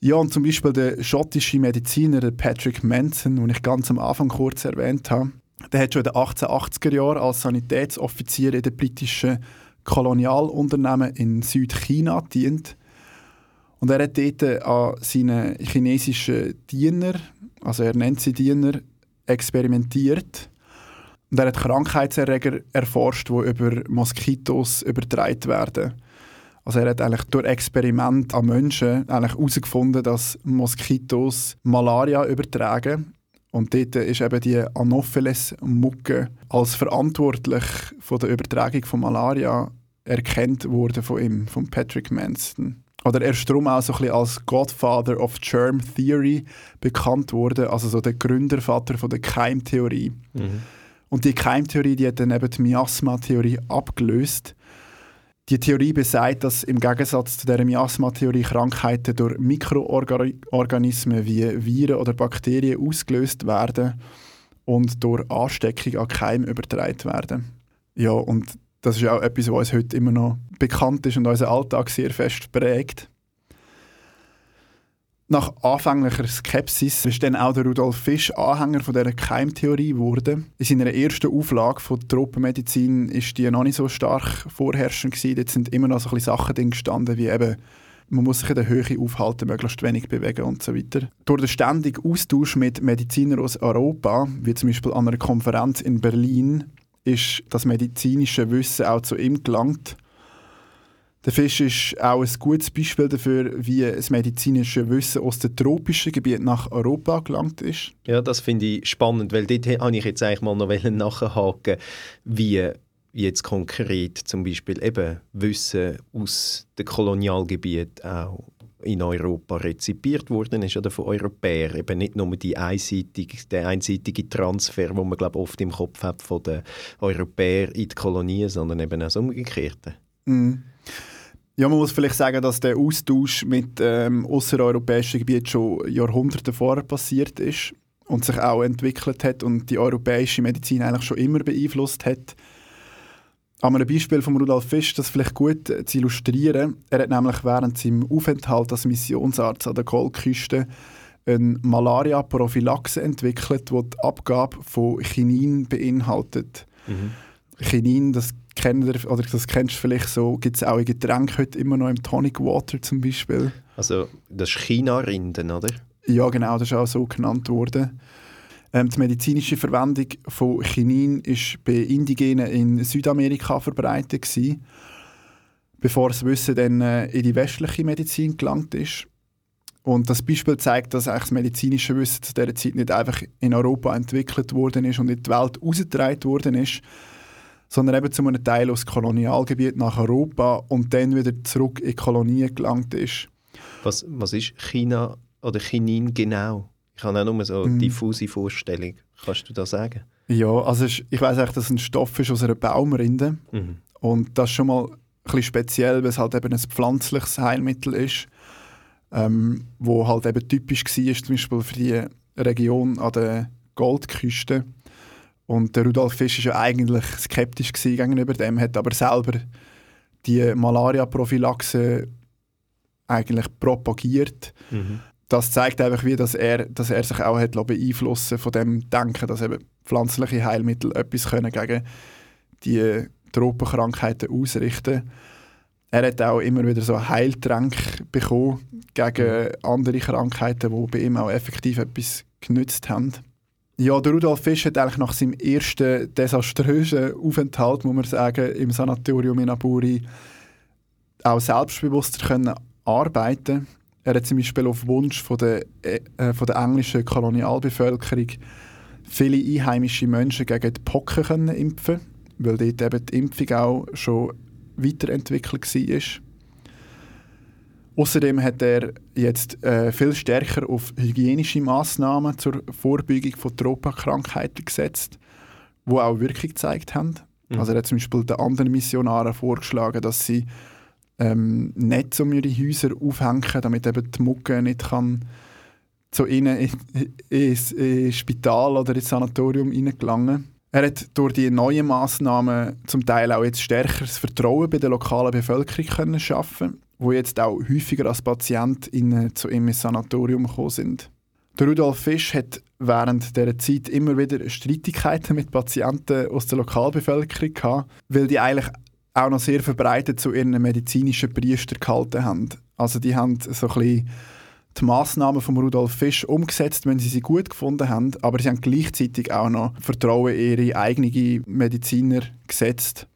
Ja, und zum Beispiel der schottische Mediziner Patrick Manson, den ich ganz am Anfang kurz erwähnt habe, der hat schon in den 1880er Jahren als Sanitätsoffizier in den britischen Kolonialunternehmen in Südchina dient und er hat dort an seinen chinesischen Diener, also er nennt sie Diener, experimentiert. Und er hat Krankheitserreger erforscht, die über Moskitos übertragen werden. Also er hat eigentlich durch Experiment an Menschen eigentlich herausgefunden, dass Moskitos Malaria übertragen. Und dort ist eben die Anopheles-Mucke als verantwortlich von der Übertragung von Malaria erkannt worden von ihm, von Patrick Manson oder er ist darum auch so ein bisschen als Godfather of Germ Theory bekannt worden, also so der Gründervater von der Keimtheorie. Mhm. Und die Keimtheorie, die hat dann eben die Miasma-Theorie abgelöst. Die Theorie besagt, dass im Gegensatz zu der Miasma-Theorie Krankheiten durch Mikroorganismen wie Viren oder Bakterien ausgelöst werden und durch Ansteckung an Keim übertragen werden. Ja, und das ist auch etwas, was uns heute immer noch bekannt ist und unseren Alltag sehr fest prägt. Nach anfänglicher Skepsis ist dann auch der Rudolf Fisch Anhänger von dieser Keimtheorie geworden. In seiner ersten Auflage von Tropenmedizin ist die noch nicht so stark vorherrschend gewesen. Dort sind immer noch so ein Sachen drin gestanden, wie eben man muss sich in der Höhe aufhalten, möglichst wenig bewegen und so weiter. Durch den ständigen Austausch mit Medizinern aus Europa, wie zum Beispiel an einer Konferenz in Berlin, ist das medizinische Wissen auch zu ihm gelangt. Der Fisch ist auch ein gutes Beispiel dafür, wie das medizinische Wissen aus dem tropischen Gebiet nach Europa gelangt ist. Ja, das finde ich spannend, weil dort habe ich jetzt eigentlich mal noch nachhaken, wie jetzt konkret zum Beispiel eben Wissen aus dem Kolonialgebiet auch in Europa rezipiert worden ist oder von Europäern. Eben nicht nur die einseitige, der einseitige Transfer, den man glaub, oft im Kopf hat von den Europäern in die Kolonien, sondern eben auch das Umgekehrte. Mm. Ja, man muss vielleicht sagen, dass der Austausch mit ähm, außereuropäischen Gebieten schon Jahrhunderte vorher passiert ist und sich auch entwickelt hat und die europäische Medizin eigentlich schon immer beeinflusst hat. An einem Beispiel von Rudolf Fisch das vielleicht gut äh, zu illustrieren. Er hat nämlich während seinem Aufenthalt als Missionsarzt an der Goldküste eine Malaria-Prophylaxe entwickelt, die die Abgabe von Chinin beinhaltet. Mhm. Chinin, das kennt ihr, oder das kennst du vielleicht so, gibt es auch in Getränken heute immer noch im Tonic Water zum Beispiel. Also das ist China-Rinden, oder? Ja, genau, das ist auch so genannt worden. Ähm, die medizinische Verwendung von Chinin ist bei Indigenen in Südamerika verbreitet gewesen, bevor das Wissen dann äh, in die westliche Medizin gelangt ist. Und das Beispiel zeigt, dass eigentlich das medizinische Wissen zu dieser Zeit nicht einfach in Europa entwickelt worden ist und in die Welt ausgetragen worden ist, sondern eben zu einem Teil aus Kolonialgebiet nach Europa und dann wieder zurück in die Kolonien gelangt ist. Was, was ist China oder Chinin genau? Ich habe auch nur so eine Mhm. diffuse Vorstellung. Kannst du das sagen? Ja, also ich weiß eigentlich, dass es ein Stoff ist aus einer Baumrinde Mhm. und das ist schon mal ein bisschen speziell, weil es halt eben ein pflanzliches Heilmittel ist, ähm, wo halt eben typisch war, zum Beispiel für die Region an der Goldküste. Und der Rudolf Fisch war ja eigentlich skeptisch gegenüber dem, hat aber selber die Malaria-Prophylaxe eigentlich propagiert. Mhm. Das zeigt einfach, wie dass er, dass er sich auch hat beeinflussen von dem Denken, dass eben pflanzliche Heilmittel etwas können gegen die Tropenkrankheiten ausrichten. Er hat auch immer wieder so Heiltränke bekommen gegen andere Krankheiten, die bei ihm auch effektiv etwas genützt haben. Ja, der Rudolf Fisch hat eigentlich nach seinem ersten desaströsen Aufenthalt, muss man sagen, im Sanatorium in Aburi auch selbstbewusster können arbeiten. Er hat zum Beispiel auf Wunsch von der, äh, von der englischen Kolonialbevölkerung viele einheimische Menschen gegen die Pocken können impfen, weil dort eben die Impfung auch schon weiterentwickelt war. Außerdem hat er jetzt äh, viel stärker auf hygienische Maßnahmen zur Vorbeugung von Tropenkrankheiten gesetzt, wo auch Wirkung gezeigt haben. Mhm. Also er hat zum Beispiel den anderen Missionaren vorgeschlagen, dass sie ähm, Netze um ihre Häuser aufhängen, damit eben die Mucke nicht kann zu ihnen in- ins ins Spital oder ins Sanatorium hineingelangen. Er hat durch die neuen Massnahmen zum Teil auch jetzt stärkeres Vertrauen bei der lokalen Bevölkerung können schaffen, wo jetzt auch häufiger als PatientInnen zu ihm ins Sanatorium gekommen sind. Der Rudolf Fisch hat während dieser Zeit immer wieder Streitigkeiten mit Patienten aus der Lokalbevölkerung gehabt, weil die eigentlich auch noch sehr verbreitet zu ihren medizinischen Priester gehalten haben. Also die haben so ein bisschen die Massnahmen von Rudolf Fisch umgesetzt, wenn sie sie gut gefunden haben, aber sie haben gleichzeitig auch noch Vertrauen in ihre eigenen Mediziner gesetzt.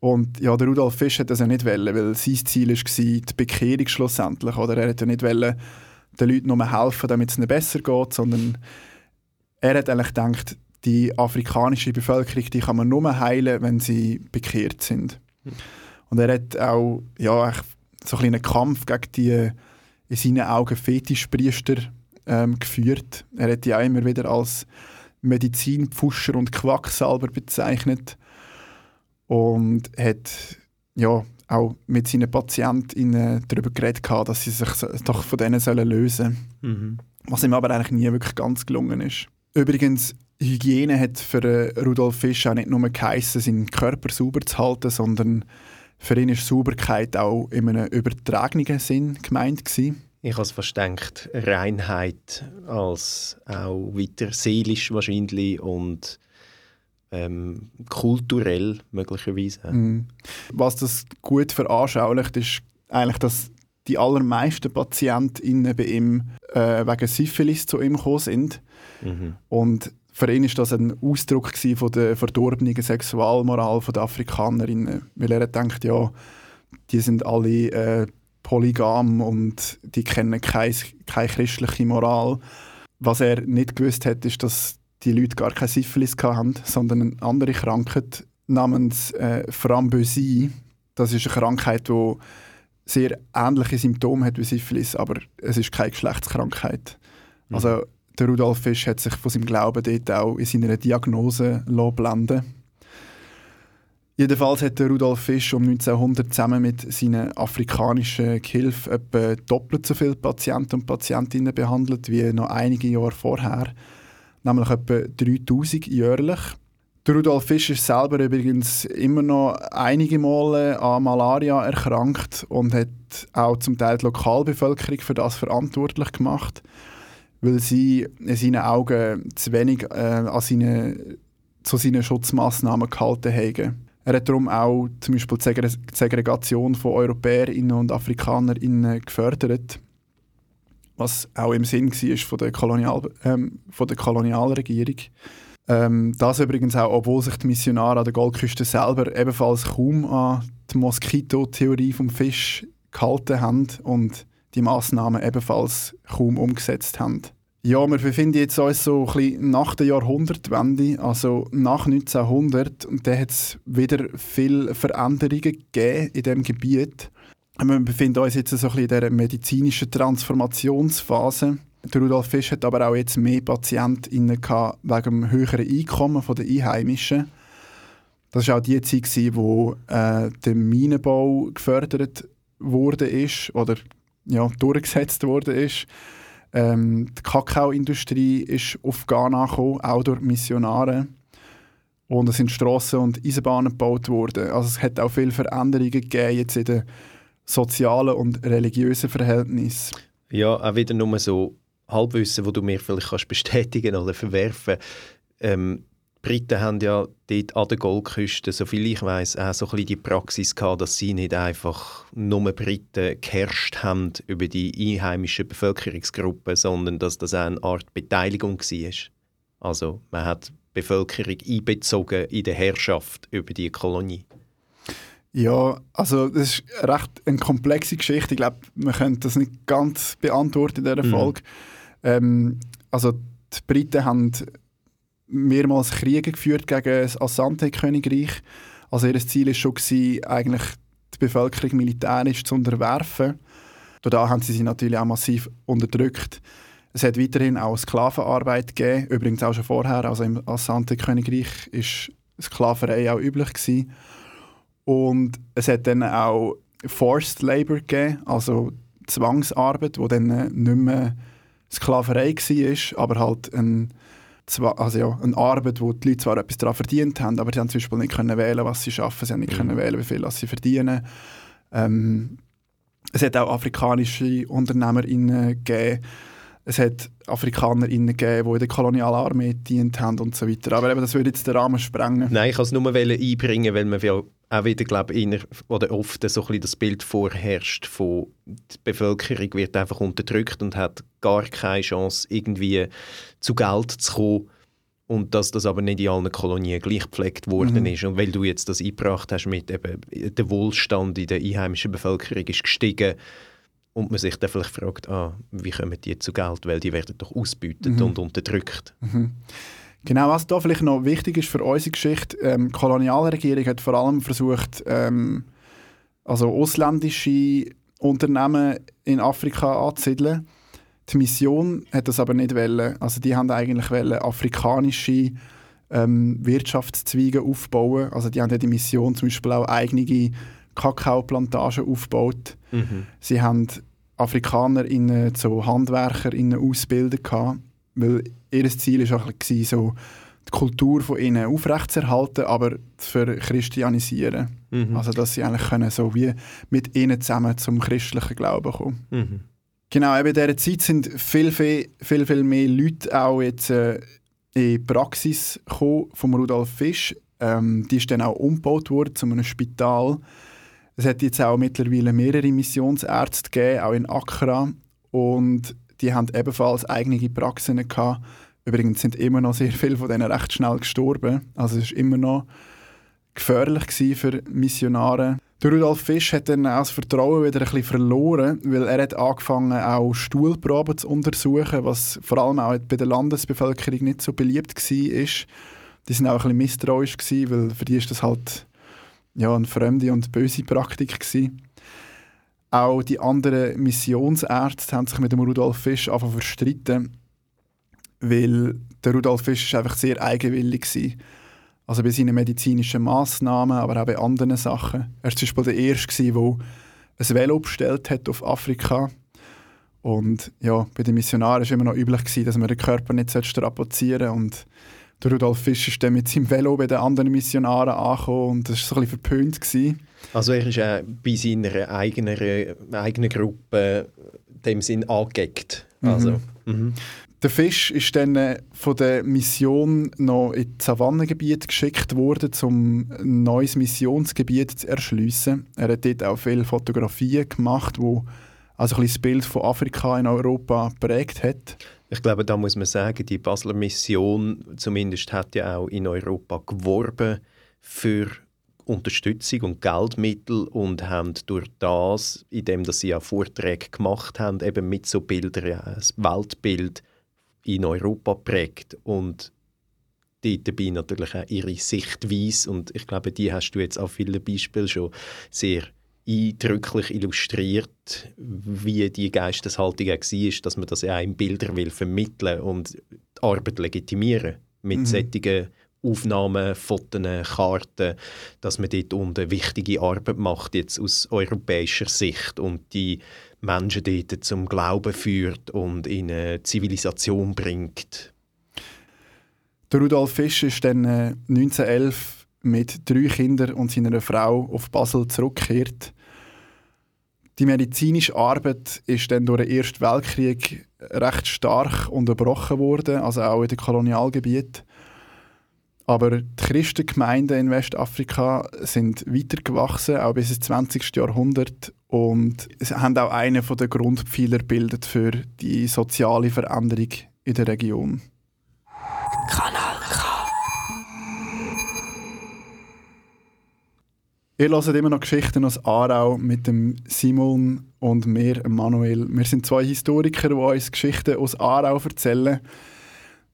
Und ja, der Rudolf Fisch hat das ja nicht wollen, weil sein Ziel war die Bekehrung schlussendlich. Oder er hat ja nicht wollen, den Leuten nur helfen, damit es ihnen besser geht, sondern er hat eigentlich gedacht, die afrikanische Bevölkerung, die kann man nur heilen, wenn sie bekehrt sind. Und er hat auch ja, so einen kleinen Kampf gegen die in seinen Augen Fetischpriester ähm, geführt. Er hat die auch immer wieder als Medizinpfuscher und Quacksalber bezeichnet und hat ja, auch mit seinen PatientInnen darüber geredet, dass sie sich doch von denen lösen sollen. Mhm. Was ihm aber eigentlich nie wirklich ganz gelungen ist. Übrigens, Hygiene hat für äh, Rudolf Fisch auch nicht nur geheissen, seinen Körper sauber zu halten, sondern für ihn ist Sauberkeit auch in einem übertragenen Sinn gemeint gewesen. Ich habe es gedacht, Reinheit als auch weiter seelisch wahrscheinlich und ähm, kulturell möglicherweise. Mhm. Was das gut veranschaulicht, ist eigentlich, dass die allermeisten PatientInnen bei ihm äh, wegen Syphilis zu ihm gekommen sind. Mhm. Und für ihn ist das ein Ausdruck von der verdorbenen Sexualmoral der Afrikanerinnen. Weil er gedacht, ja, die sind alle äh, polygam und die kennen keine, keine christliche Moral. Was er nicht gewusst hat, ist, dass die Leute gar keine Syphilis hatten, sondern eine andere Krankheit namens äh, Framboisie. Das ist eine Krankheit, die sehr ähnliche Symptome hat wie Syphilis, aber es ist keine Geschlechtskrankheit. Mhm. Also der Rudolf Fisch hat sich von seinem Glauben dort auch in seiner Diagnose blenden Jedenfalls hat der Rudolf Fisch um 1900 zusammen mit seinen afrikanischen Gehilfen etwa doppelt so viele Patienten und Patientinnen behandelt wie noch einige Jahre vorher, nämlich etwa 3000 jährlich. Der Rudolf Fisch ist selber übrigens immer noch einige Male an Malaria erkrankt und hat auch zum Teil die Lokalbevölkerung für das verantwortlich gemacht weil sie in seinen Augen zu wenig äh, an seine, zu seinen Schutzmaßnahmen gehalten haben. Er hat darum auch zum Beispiel die Segre- die Segregation von EuropäerInnen und AfrikanerInnen gefördert, was auch im Sinn war von der, Kolonial, ähm, von der Kolonialregierung. Ähm, das übrigens auch, obwohl sich die Missionare an der Goldküste selber ebenfalls kaum an die Moskitotheorie vom Fisch gehalten haben und die Massnahmen ebenfalls kaum umgesetzt haben. Ja, wir befinden jetzt uns so ein bisschen nach der Jahrhundertwende, also nach 1900, und da hat es wieder viele Veränderungen gegeben in diesem Gebiet. Wir befinden uns jetzt so ein bisschen in dieser medizinischen Transformationsphase. Rudolf Fisch hat aber auch jetzt mehr PatientInnen gehabt wegen dem höheren Einkommen der Einheimischen. Das war auch die Zeit, wo äh, der Minenbau gefördert wurde oder ja, durchgesetzt wurde ist. Ähm, die Kakaoindustrie ist auf Ghana gekommen, auch durch Missionare. Und es sind Strassen und Eisenbahnen gebaut worden. Also es hat auch viele Veränderungen gegeben jetzt in den sozialen und religiösen Verhältnissen. Ja, auch wieder nur so Halbwissen, wo du mir vielleicht kannst bestätigen oder verwerfen. Ähm, Briten haben ja dort an der Goldküste, soviel ich weiß, auch so ein bisschen die Praxis gehabt, dass sie nicht einfach nur Briten geherrscht haben über die einheimischen Bevölkerungsgruppen, sondern dass das auch eine Art Beteiligung war. Also man hat die Bevölkerung einbezogen in die Herrschaft über die Kolonie. Ja, also das ist recht eine komplexe Geschichte. Ich glaube, wir können das nicht ganz beantworten in dieser mhm. Folge. Ähm, also die Briten haben mehrmals Kriege geführt gegen das Asante-Königreich. Also ihr Ziel war schon, gewesen, eigentlich die Bevölkerung militärisch zu unterwerfen. Da haben sie sie natürlich auch massiv unterdrückt. Es hat weiterhin auch Sklavenarbeit gegeben, übrigens auch schon vorher. Also im Asante-Königreich war Sklaverei auch üblich. Gewesen. Und es hat dann auch Forced Labor gegeben, also Zwangsarbeit, wo dann nicht mehr Sklaverei war, aber halt ein, also ja, eine Arbeit, wo die Leute zwar etwas daran verdient haben, aber sie haben zum Beispiel nicht können wählen, was sie schaffen, sie haben nicht mhm. können wählen, wie viel sie verdienen. Ähm, es hat auch afrikanische UnternehmerInnen gegeben, es hat AfrikanerInnen gegeben, die in der Kolonialarmee gedient haben und so weiter. Aber eben, das würde jetzt den Rahmen sprengen. Nein, ich kann es nur einbringen, weil man ja auch wieder, glaube ich, oder oft so ein das Bild vorherrscht von die Bevölkerung wird einfach unterdrückt und hat gar keine Chance, irgendwie zu Geld zu kommen. Und dass das aber nicht in allen Kolonien gleich gepflegt worden mhm. ist. Und weil du jetzt das eingebracht hast mit eben, der Wohlstand in der einheimischen Bevölkerung ist gestiegen und man sich dann vielleicht fragt, ah, wie kommen die zu Geld, weil die werden doch ausbeutet mhm. und unterdrückt. Mhm. Genau, was da vielleicht noch wichtig ist für unsere Geschichte, ähm, die Kolonialregierung hat vor allem versucht, ähm, also ausländische Unternehmen in Afrika anzusiedeln. Die Mission hat das aber nicht wollen. Also die haben eigentlich wollen, afrikanische ähm, Wirtschaftszweige aufbauen. Also die haben die Mission zum Beispiel auch eigene Kakaoplantagen aufgebaut. Mhm. Sie haben Afrikaner in so Handwerker in ausbilden weil ihr Ziel war auch so, die Kultur von ihnen aufrechtzuerhalten, aber zu verchristianisieren. Mhm. Also dass sie eigentlich können so wie mit ihnen zusammen zum christlichen Glauben kommen. Mhm. Genau, eben in dieser Zeit sind viel, viel, viel, viel mehr Leute auch jetzt äh, in die Praxis gekommen von Rudolf Fisch. Ähm, die ist dann auch umgebaut worden zu einem Spital. Es hat jetzt auch mittlerweile mehrere Missionsärzte gegeben, auch in Accra. Und die haben ebenfalls eigene Praxen gehabt. Übrigens sind immer noch sehr viele von denen recht schnell gestorben. Also es war immer noch gefährlich für Missionare. Der Rudolf Fisch hat dann auch das Vertrauen wieder ein bisschen verloren, weil er hat angefangen auch Stuhlproben zu untersuchen, was vor allem auch bei der Landesbevölkerung nicht so beliebt war. Die sind auch ein bisschen misstrauisch gewesen, weil für die ist das halt ja, eine fremde und böse Praktik gewesen. Auch die anderen Missionsärzte haben sich mit dem Rudolf Fisch einfach verstritten, weil der Rudolf Fisch einfach sehr eigenwillig war. Also bei seinen medizinischen Massnahmen, aber auch bei anderen Sachen. Er war zum Beispiel der Erste, der ein Velo bestellt hat auf Afrika. Und ja, bei den Missionaren war es immer noch üblich, dass man den Körper nicht strapazieren sollte. Und der Rudolf Fisch ist dann mit seinem Velo bei den anderen Missionaren angekommen und das war so ein bisschen verpönt. Gewesen. Also er ist auch bei seiner eigenen, eigenen Gruppe dem Sinn angeeckt. Mhm. Also, mhm. Der Fisch ist dann äh, von der Mission noch in das Savannengebiet geschickt worden, um ein neues Missionsgebiet zu erschließen. Er hat dort auch viele Fotografien gemacht, wo also ein das Bild von Afrika in Europa prägt hat. Ich glaube, da muss man sagen, die Basler Mission zumindest hat ja auch in Europa geworben für Unterstützung und Geldmittel und haben durch das, indem dass sie ja Vorträge gemacht haben, eben mit so Bildern, ja, das Weltbild in Europa prägt und die dabei natürlich auch ihre Sichtweise und ich glaube, die hast du jetzt auf vielen Beispielen schon sehr eindrücklich illustriert, wie die Geisteshaltung war, dass man das ja auch in Bilder will vermitteln und die Arbeit legitimieren mit mhm. solchen Aufnahmen, Fotos, Karten, dass man dort unten wichtige Arbeit macht, jetzt aus europäischer Sicht und die Menschen dort zum Glauben führt und in eine Zivilisation bringt. Der Rudolf Fisch ist dann 1911 äh, mit drei Kindern und seiner Frau auf Basel zurückgekehrt. Die medizinische Arbeit ist dann durch den Ersten Weltkrieg recht stark unterbrochen worden, also auch in den Kolonialgebieten. Aber die Christengemeinden in Westafrika sind weitergewachsen, auch bis ins 20. Jahrhundert und haben auch einen der Grundpfeiler bildet für die soziale Veränderung in der Region. Kanal K. Ihr hört immer noch Geschichten aus Aarau mit dem Simon und mir, Manuel. Wir sind zwei Historiker, die uns Geschichten aus Aarau erzählen.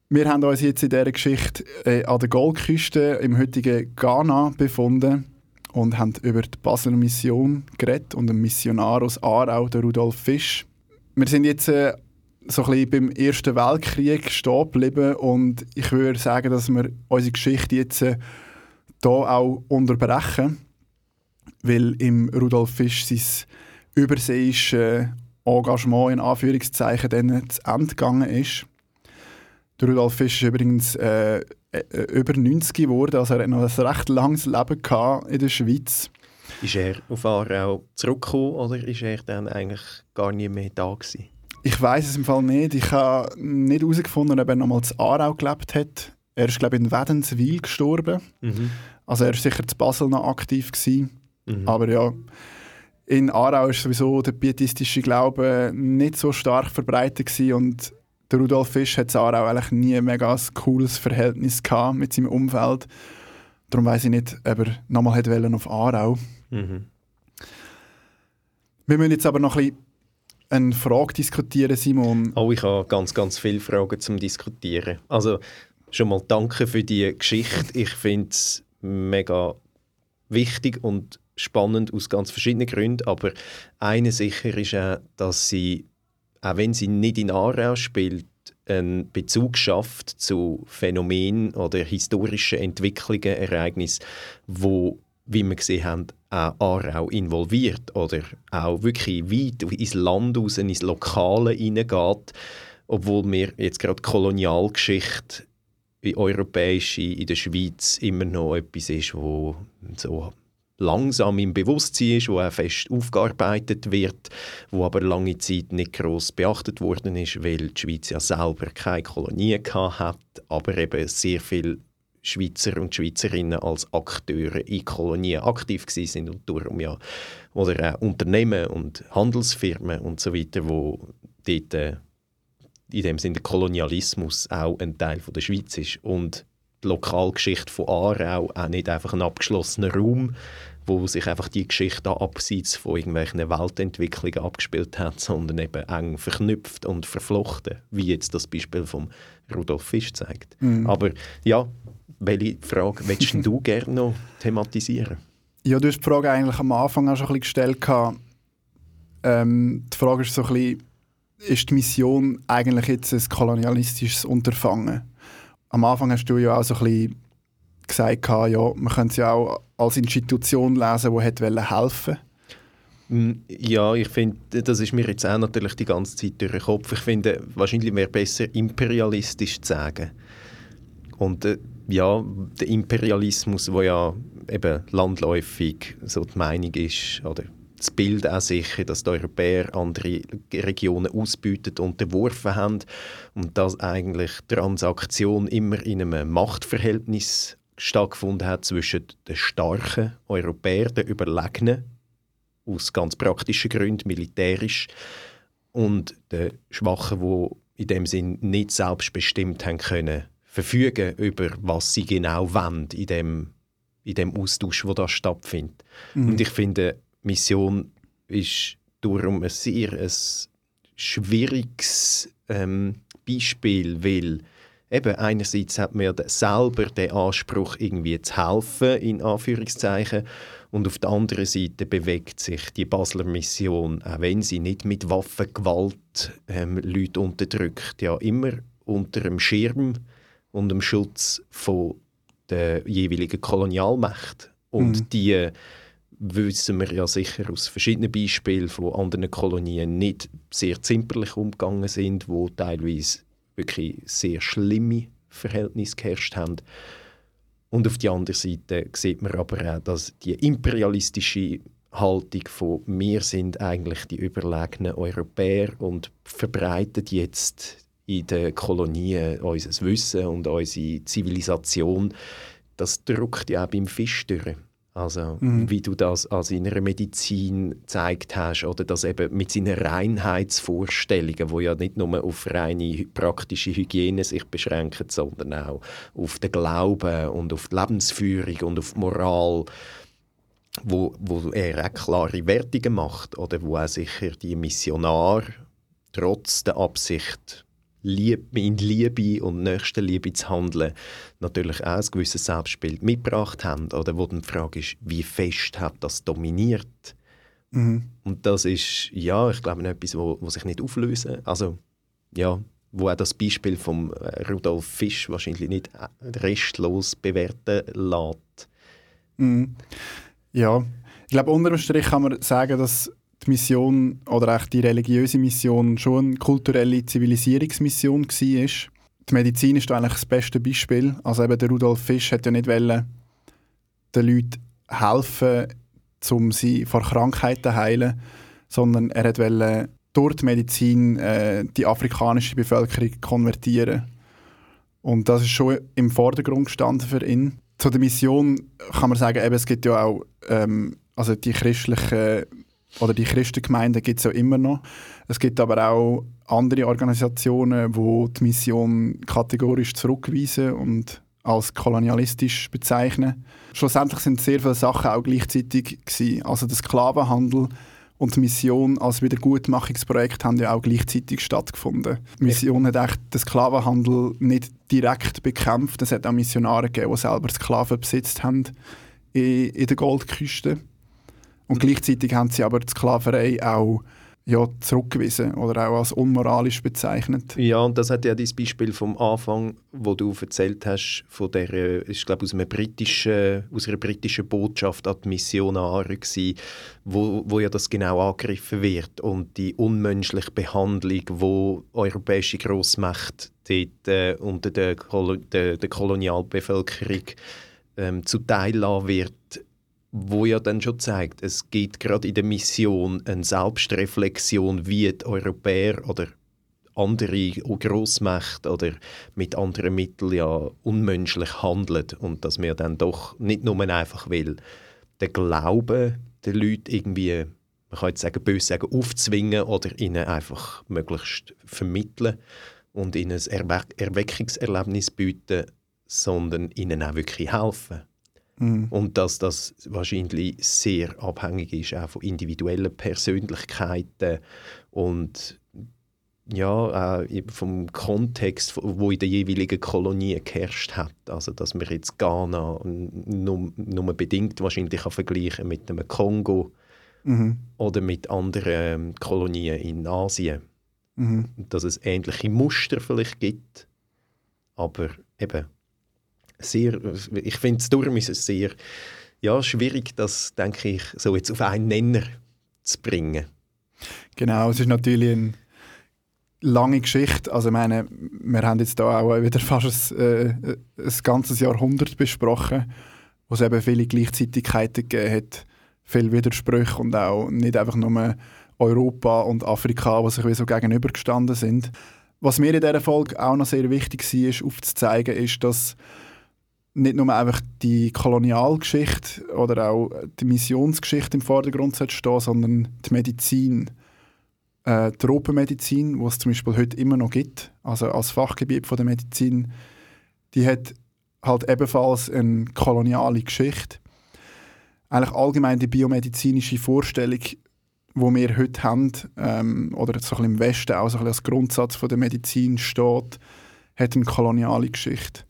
Wir haben uns jetzt in dieser Geschichte äh, an der Goldküste im heutigen Ghana befunden und haben über die Basler Mission geredet und einen Missionar aus Aarau, der Rudolf Fisch. Wir sind jetzt äh, so ein bisschen beim Ersten Weltkrieg stehen geblieben und ich würde sagen, dass wir unsere Geschichte jetzt äh, hier auch unterbrechen, weil im Rudolf Fisch sein überseeisches Engagement in Anführungszeichen dann zu Ende gegangen ist. Der Rudolf Fisch ist übrigens äh, äh, über 90 geworden, also er hat noch ein recht langes Leben in der Schweiz. Ist er auf Aarau zurückgekommen oder ist er dann eigentlich gar nie mehr da gewesen? Ich weiß es im Fall nicht. Ich habe nicht herausgefunden, ob er nochmal zu Aarau gelebt hat. Er ist, glaube ich, in Wädenswil gestorben. Mhm. Also er war sicher zu Basel noch aktiv. Gewesen. Mhm. Aber ja, in Aarau ist sowieso der pietistische Glaube nicht so stark verbreitet gewesen und der Rudolf Fisch hat auch eigentlich nie ein mega cooles Verhältnis gehabt mit seinem Umfeld. Darum weiß ich nicht, ob er nochmal hätte auf Aarau. Mhm. Wir müssen jetzt aber noch ein bisschen eine Frage diskutieren, Simon. Oh, ich habe ganz, ganz viele Fragen zum Diskutieren. Also schon mal danke für die Geschichte. Ich finde es mega wichtig und spannend aus ganz verschiedenen Gründen. Aber eine sicher ist auch, dass sie auch wenn sie nicht in Aarau spielt, einen Bezug schafft zu Phänomenen oder historischen Entwicklungen, Ereignissen, wo, wie wir gesehen haben, auch Aarau involviert oder auch wirklich weit ins Land raus, ins Lokale hineingeht, obwohl wir jetzt gerade Kolonialgeschichte wie europäische in der Schweiz immer noch etwas ist, wo so langsam im Bewusstsein ist, wo auch fest aufgearbeitet wird, wo aber lange Zeit nicht groß beachtet worden ist, weil die Schweiz ja selber keine Kolonie hat, aber eben sehr viele Schweizer und Schweizerinnen als Akteure in Kolonien aktiv sind und darum ja oder auch Unternehmen und Handelsfirmen und so weiter, wo dort äh, in dem Sinne der Kolonialismus auch ein Teil von der Schweiz ist. Und die Lokalgeschichte von Aarau auch nicht einfach ein abgeschlossener Raum, wo sich einfach die Geschichte abseits von irgendwelchen Weltentwicklungen abgespielt hat, sondern eben eng verknüpft und verflochten, wie jetzt das Beispiel von Rudolf Fisch zeigt. Mhm. Aber ja, welche Frage willst du gerne noch thematisieren? Ja, du hast die Frage eigentlich am Anfang auch schon ein bisschen gestellt. Ähm, die Frage ist so ein bisschen, ist die Mission eigentlich jetzt ein kolonialistisches Unterfangen? Am Anfang hast du ja auch so ein bisschen gesagt, ja, man könnte es ja auch als Institution lesen, die hätte helfen mm, ja, ich finde, das ist mir jetzt auch natürlich die ganze Zeit durch den Kopf. Ich finde, wahrscheinlich wäre besser, imperialistisch zu sagen. Und äh, ja, der Imperialismus, wo ja eben landläufig so die Meinung ist, oder das Bild auch sicher, dass die Europäer andere Regionen ausbüten und unterworfen haben und dass eigentlich die Transaktion immer in einem Machtverhältnis stattgefunden hat zwischen den starken Europäern, den Überlegenen, aus ganz praktischen Gründen, militärisch, und den Schwachen, die in dem Sinn nicht selbstbestimmt haben können, verfügen über was sie genau wollen in dem, in dem Austausch, wo da stattfindet. Mhm. Und ich finde, Mission ist darum ein sehr ein schwieriges ähm, Beispiel, weil eben einerseits hat man selber den Anspruch, irgendwie zu helfen, in Anführungszeichen, und auf der anderen Seite bewegt sich die Basler Mission, auch wenn sie nicht mit Waffengewalt ähm, Leute unterdrückt, ja immer unter dem Schirm und dem Schutz von der jeweiligen Kolonialmacht. Und mhm. die wissen wir ja sicher aus verschiedenen Beispielen von anderen Kolonien nicht sehr zimperlich umgegangen sind, wo teilweise wirklich sehr schlimme Verhältnisse geherrscht haben. Und auf der anderen Seite sieht man aber auch, dass die imperialistische Haltung von wir sind eigentlich die überlegenen Europäer und verbreiten jetzt in den Kolonien unser Wissen und unsere Zivilisation, das drückt ja auch beim Fisch durch. Also, mhm. wie du das also in einer Medizin gezeigt hast, oder das eben mit seinen Reinheitsvorstellungen, wo ja nicht nur auf reine praktische Hygiene sich beschränken, sondern auch auf den Glauben und auf die Lebensführung und auf die Moral, wo, wo er auch klare Wertungen macht, oder wo auch sicher die Missionar trotz der Absicht Liebe, in Liebe und Nächstenliebe zu handeln, natürlich auch ein gewisses Selbstbild mitgebracht haben. Oder wo dann die Frage ist, wie fest hat das dominiert? Mhm. Und das ist, ja, ich glaube, etwas, wo, wo sich nicht auflösen Also, ja, wo auch das Beispiel von äh, Rudolf Fisch wahrscheinlich nicht äh, restlos bewerten lässt. Mhm. Ja, ich glaube, unter dem Strich kann man sagen, dass die Mission oder auch die religiöse Mission schon eine kulturelle Zivilisierungsmission war. Die Medizin ist da eigentlich das beste Beispiel. Also eben der Rudolf Fisch hat ja nicht wollen, den Leuten helfen, um sie vor Krankheiten zu heilen, sondern er wollte durch die Medizin äh, die afrikanische Bevölkerung konvertieren. Und das ist schon im Vordergrund gestanden für ihn. Zu der Mission kann man sagen, eben, es gibt ja auch ähm, also die christlichen oder die Christengemeinden gibt es ja immer noch. Es gibt aber auch andere Organisationen, die die Mission kategorisch zurückweisen und als kolonialistisch bezeichnen. Schlussendlich sind sehr viele Sachen auch gleichzeitig gewesen. Also der Sklavenhandel und die Mission als Wiedergutmachungsprojekt haben ja auch gleichzeitig stattgefunden. Die Mission hat echt den Sklavenhandel nicht direkt bekämpft. Es hat auch Missionare gegeben, die selber Sklaven besitzt haben in, in der Goldküste. Und gleichzeitig haben sie aber die Sklaverei auch ja, zurückgewiesen oder auch als unmoralisch bezeichnet. Ja, und das hat ja das Beispiel vom Anfang, wo du erzählt hast, von der, ich glaube aus, einer britischen, aus einer britischen Botschaft an die Missionare gewesen, wo, wo ja das genau angegriffen wird und die unmenschliche Behandlung, wo europäische Großmächte dort äh, unter der, Kolo der, der Kolonialbevölkerung ähm, zuteil wird, wo ja dann schon zeigt, es gibt gerade in der Mission eine Selbstreflexion, wie die Europäer oder andere Großmächte oder mit anderen Mitteln ja unmenschlich handeln und dass wir dann doch nicht nur einfach will den Glauben der Leute irgendwie, man kann jetzt sagen, böse sagen, aufzwingen oder ihnen einfach möglichst vermitteln und ihnen ein Erwe Erweckungserlebnis bieten, sondern ihnen auch wirklich helfen. Mhm. Und dass das wahrscheinlich sehr abhängig ist auch von individuellen Persönlichkeiten und ja, äh, vom Kontext, wo in der jeweiligen Kolonie geherrscht hat. Also, dass man jetzt Ghana nur, nur bedingt wahrscheinlich kann vergleichen mit dem Kongo mhm. oder mit anderen ähm, Kolonien in Asien. Mhm. Dass es ähnliche Muster vielleicht gibt, aber eben sehr, ich finde es darum ist es sehr ja, schwierig, das, denke ich, so jetzt auf einen Nenner zu bringen. Genau, es ist natürlich eine lange Geschichte. Also ich meine, wir haben jetzt da auch wieder fast ein, äh, ein ganzes Jahrhundert besprochen, wo es eben viele Gleichzeitigkeiten gegeben hat, viele Widersprüche und auch nicht einfach nur Europa und Afrika, die sich wie so gegenübergestanden sind. Was mir in dieser Folge auch noch sehr wichtig war, aufzuzeigen, ist, dass nicht nur einfach die Kolonialgeschichte oder auch die Missionsgeschichte im Vordergrund stehen, sondern die Medizin. Äh, die Tropenmedizin, die es zum Beispiel heute immer noch gibt, also als Fachgebiet von der Medizin, die hat halt ebenfalls eine koloniale Geschichte. Eigentlich allgemein die biomedizinische Vorstellung wo wir heute haben, ähm, oder so ein bisschen im Westen auch so ein bisschen als Grundsatz von der Medizin steht, hat eine koloniale Geschichte.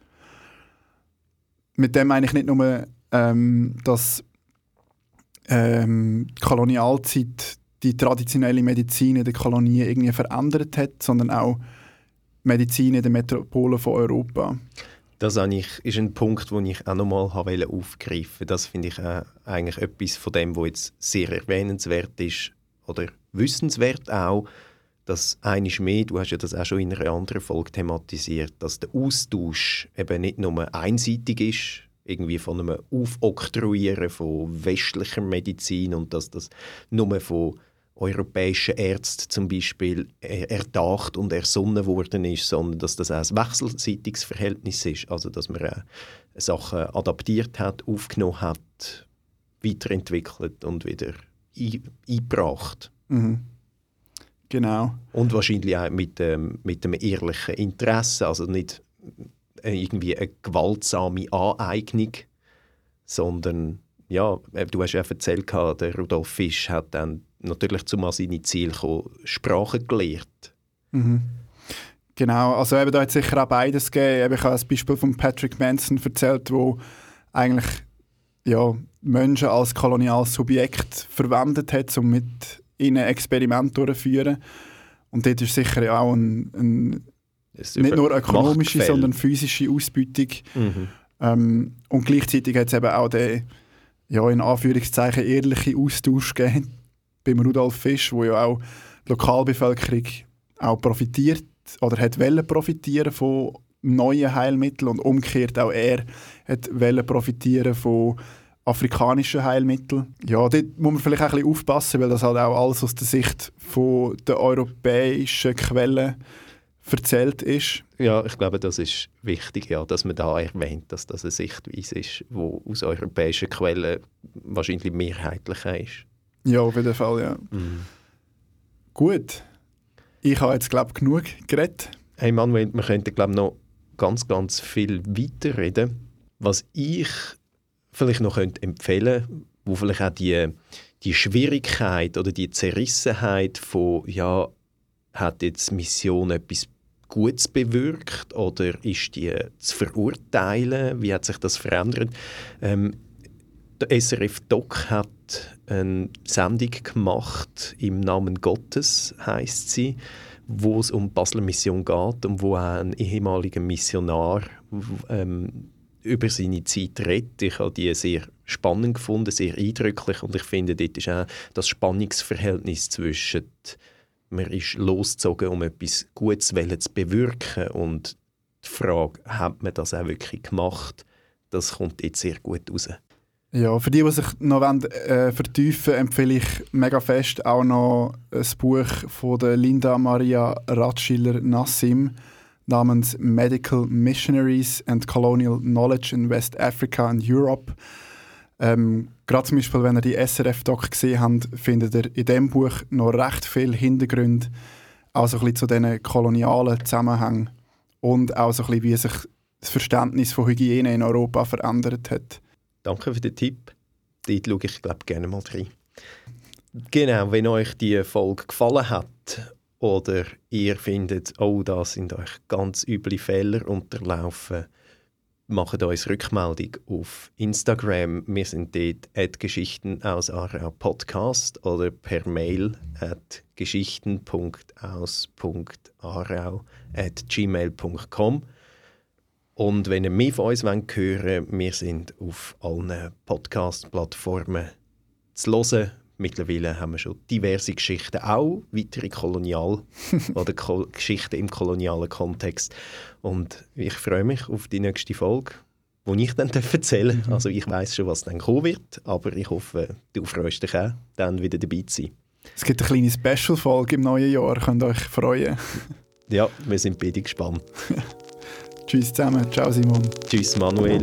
Mit dem meine ich nicht nur, ähm, dass ähm, die Kolonialzeit die traditionelle Medizin in den Kolonien irgendwie verändert hat, sondern auch Medizin in den Metropolen von Europa. Das ist ein Punkt, den ich auch nochmal aufgreifen wollte. Das finde ich äh, eigentlich etwas von dem, was jetzt sehr erwähnenswert ist oder wissenswert auch, dass eines mehr, du hast ja das auch schon in einer anderen Folge thematisiert, dass der Austausch eben nicht nur einseitig ist, irgendwie von einem Aufoktroyieren von westlicher Medizin und dass das nur von europäischen Ärzten zum Beispiel erdacht und ersonnen worden ist, sondern dass das auch ein wechselseitiges Verhältnis ist. Also dass man äh, Sachen adaptiert hat, aufgenommen hat, weiterentwickelt und wieder eingebracht. Mhm. Genau. Und wahrscheinlich auch mit, ähm, mit einem ehrlichen Interesse, also nicht irgendwie eine gewaltsame Aneignung, sondern ja, äh, du hast ja erzählt, der Rudolf Fisch hat dann natürlich zumal seine Ziele kommen, Sprache gelehrt. Mhm. Genau, also eben da hat es sicher auch beides gegeben. Ich habe das Beispiel von Patrick Manson erzählt, wo eigentlich ja, Menschen als koloniales Subjekt verwendet hat, um mit ihnen Experimente durchzuführen. Und dort ist sicher auch ein, ein nicht nur ökonomische, sondern physische Ausbeutung. Mhm. Ähm, und gleichzeitig hat es eben auch den, ja, in Anführungszeichen, ehrlichen Austausch gegeben beim Rudolf Fisch, wo ja auch die Lokalbevölkerung auch profitiert oder hat wollen profitieren von neuen Heilmitteln und umgekehrt auch er hat wollen profitieren von afrikanischen Heilmitteln. Ja, dort muss man vielleicht auch ein bisschen aufpassen, weil das halt auch alles aus der Sicht von der europäischen Quellen erzählt ist. Ja, ich glaube, das ist wichtig, ja, dass man da erwähnt, dass das eine Sichtweise ist, die aus europäischen Quellen wahrscheinlich mehrheitlicher ist. Ja, auf jeden Fall, ja. Mhm. Gut. Ich habe jetzt, glaube ich, genug geredet. Hey Manuel, wir könnten, glaube ich, noch ganz, ganz viel weiterreden. Was ich vielleicht noch könnte empfehlen wo vielleicht auch die, die Schwierigkeit oder die Zerrissenheit von, ja, hat jetzt Mission etwas Gutes bewirkt oder ist die zu verurteilen? Wie hat sich das verändert? Ähm, der SRF Doc hat eine Sendung gemacht, im Namen Gottes heißt sie, wo es um die Basler Mission geht und wo ein ehemaliger Missionar ähm, über seine Zeit redet. Ich habe die sehr spannend gefunden, sehr eindrücklich und ich finde, dort ist auch das Spannungsverhältnis zwischen man ist losgezogen, um etwas Gutes zu bewirken und die Frage, hat man das auch wirklich gemacht, das kommt jetzt sehr gut raus. Ja, für die, die sich noch wollen, äh, vertiefen empfehle ich mega fest auch noch ein Buch von der Linda Maria Ratschiller Nassim namens Medical Missionaries and Colonial Knowledge in West Africa and Europe. Ähm, Gerade zum Beispiel, wenn ihr die SRF-Doc gesehen habt, findet ihr in diesem Buch noch recht viel Hintergründe, auch so ein bisschen zu diesen kolonialen Zusammenhängen und auch so ein bisschen, wie sich das Verständnis von Hygiene in Europa verändert hat. Danke für den Tipp. Dort schaue ich glaube gerne mal rein. Genau, wenn euch die Folge gefallen hat oder ihr findet, oh, da sind euch ganz üble Fehler unterlaufen, macht uns Rückmeldung auf Instagram. Wir sind dort at Geschichten aus Aarau Podcast oder per Mail at geschichten.aus.aarau at gmail.com. Und wenn ihr mehr von uns hören wollt, wir sind auf allen Podcast-Plattformen zu hören. Mittlerweile haben wir schon diverse Geschichten, auch weitere Kolonial- oder Ko Geschichten im kolonialen Kontext. Und ich freue mich auf die nächste Folge, wo ich dann erzählen darf. Mhm. Also ich weiß schon, was dann kommen wird, aber ich hoffe, du freust dich auch, dann wieder dabei zu sein. Es gibt eine kleine Special-Folge im neuen Jahr, könnt ihr euch freuen. ja, wir sind beide gespannt. Tschüss zusammen. Ciao Simon. Tschüss Manuel.